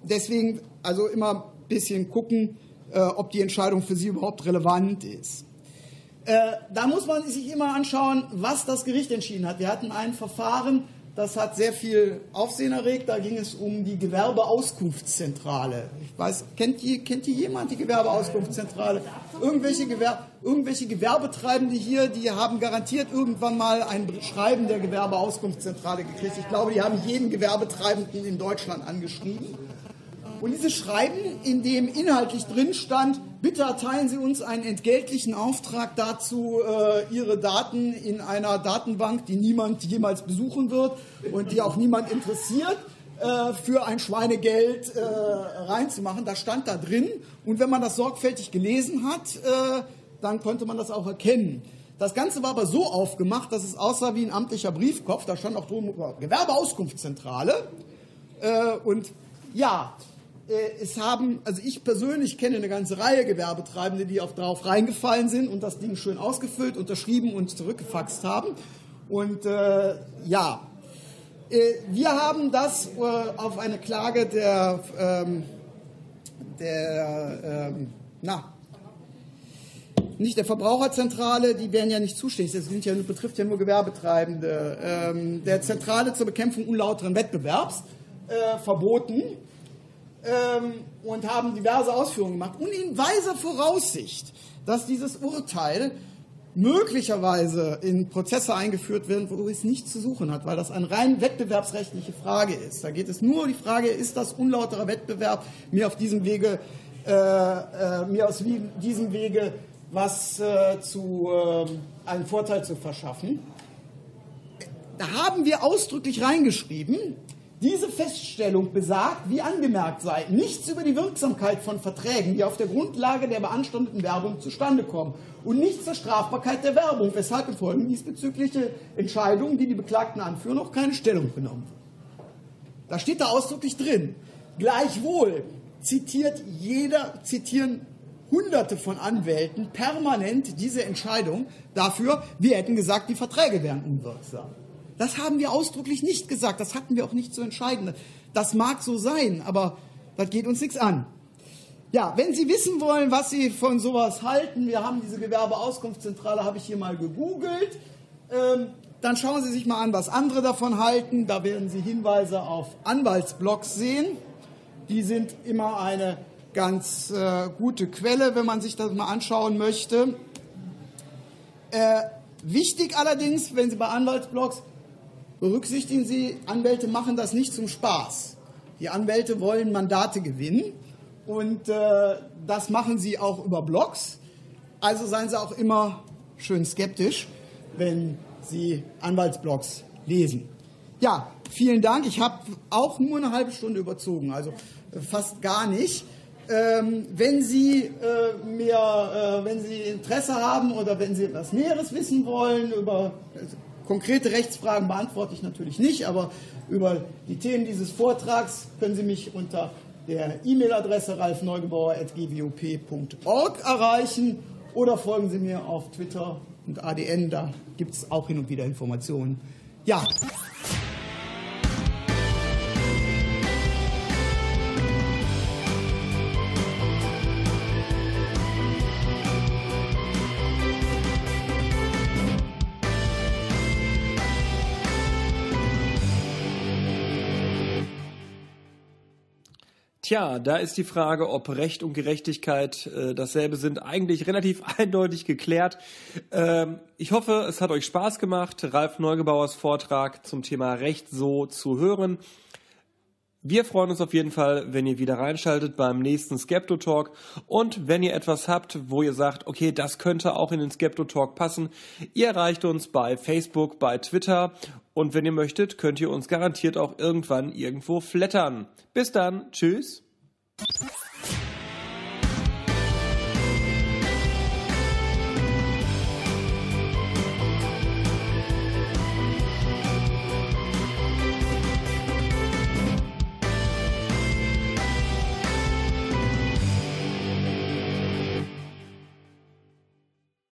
deswegen also immer ein bisschen gucken, äh, ob die Entscheidung für Sie überhaupt relevant ist. Äh, da muss man sich immer anschauen, was das Gericht entschieden hat. Wir hatten ein Verfahren, das hat sehr viel Aufsehen erregt. Da ging es um die Gewerbeauskunftszentrale. Ich weiß, kennt die, kennt die jemand die Gewerbeauskunftszentrale? Irgendwelche, Gewer irgendwelche Gewerbetreibende hier, die haben garantiert irgendwann mal ein Schreiben der Gewerbeauskunftszentrale gekriegt. Ich glaube, die haben jeden Gewerbetreibenden in Deutschland angeschrieben. Und dieses Schreiben, in dem inhaltlich drin stand, bitte erteilen Sie uns einen entgeltlichen Auftrag dazu, äh, Ihre Daten in einer Datenbank, die niemand jemals besuchen wird und die auch niemand interessiert, äh, für ein Schweinegeld äh, reinzumachen. Das stand da drin. Und wenn man das sorgfältig gelesen hat, äh, dann konnte man das auch erkennen. Das Ganze war aber so aufgemacht, dass es aussah wie ein amtlicher Briefkopf. Da stand auch drum Gewerbeauskunftszentrale. Äh, und ja, es haben, also ich persönlich kenne eine ganze Reihe Gewerbetreibende, die darauf reingefallen sind und das Ding schön ausgefüllt, unterschrieben und zurückgefaxt haben. Und äh, ja, äh, wir haben das äh, auf eine Klage der, ähm, der ähm, na, nicht der Verbraucherzentrale, die wären ja nicht zuständig, das sind ja, betrifft ja nur Gewerbetreibende, ähm, der Zentrale zur Bekämpfung unlauteren Wettbewerbs äh, verboten ähm, und haben diverse Ausführungen gemacht. Und in weiser Voraussicht, dass dieses Urteil möglicherweise in Prozesse eingeführt wird, wo es nichts zu suchen hat, weil das eine rein wettbewerbsrechtliche Frage ist. Da geht es nur um die Frage, ist das unlauterer Wettbewerb, mir auf diesem Wege, äh, äh, mir aus diesem Wege was äh, zu, äh, einen Vorteil zu verschaffen. Da haben wir ausdrücklich reingeschrieben, diese Feststellung besagt, wie angemerkt sei, nichts über die Wirksamkeit von Verträgen, die auf der Grundlage der beanstandeten Werbung zustande kommen und nichts zur Strafbarkeit der Werbung, weshalb in Folgen diesbezügliche Entscheidungen, die die Beklagten anführen, auch keine Stellung genommen wird. Da steht da ausdrücklich drin. Gleichwohl zitiert jeder, zitieren Hunderte von Anwälten permanent diese Entscheidung dafür, wir hätten gesagt, die Verträge wären unwirksam. Das haben wir ausdrücklich nicht gesagt. Das hatten wir auch nicht zu entscheiden. Das mag so sein, aber das geht uns nichts an. Ja, wenn Sie wissen wollen, was Sie von sowas halten, wir haben diese Gewerbeauskunftszentrale, habe ich hier mal gegoogelt. Ähm, dann schauen Sie sich mal an, was andere davon halten. Da werden Sie Hinweise auf Anwaltsblogs sehen. Die sind immer eine ganz äh, gute Quelle, wenn man sich das mal anschauen möchte. Äh, wichtig allerdings, wenn Sie bei Anwaltsblogs berücksichtigen Sie, Anwälte machen das nicht zum Spaß. Die Anwälte wollen Mandate gewinnen und äh, das machen sie auch über Blogs. Also seien Sie auch immer schön skeptisch, wenn Sie Anwaltsblogs lesen. Ja, vielen Dank. Ich habe auch nur eine halbe Stunde überzogen, also äh, fast gar nicht. Ähm, wenn Sie äh, mir, äh, wenn Sie Interesse haben oder wenn Sie etwas Näheres wissen wollen über konkrete Rechtsfragen beantworte ich natürlich nicht, aber über die Themen dieses Vortrags können Sie mich unter der E-Mail-Adresse ralfneugebauer.gwop.org erreichen oder folgen Sie mir auf Twitter und ADN, da gibt es auch hin und wieder Informationen. Ja,
Tja, da ist die Frage, ob Recht und Gerechtigkeit äh, dasselbe sind, eigentlich relativ eindeutig geklärt. Ähm, ich hoffe, es hat euch Spaß gemacht, Ralf Neugebauers Vortrag zum Thema Recht so zu hören. Wir freuen uns auf jeden Fall, wenn ihr wieder reinschaltet beim nächsten Skepto Talk und wenn ihr etwas habt, wo ihr sagt, okay, das könnte auch in den Skepto Talk passen, ihr erreicht uns bei Facebook, bei Twitter und wenn ihr möchtet, könnt ihr uns garantiert auch irgendwann irgendwo flattern. Bis dann, tschüss.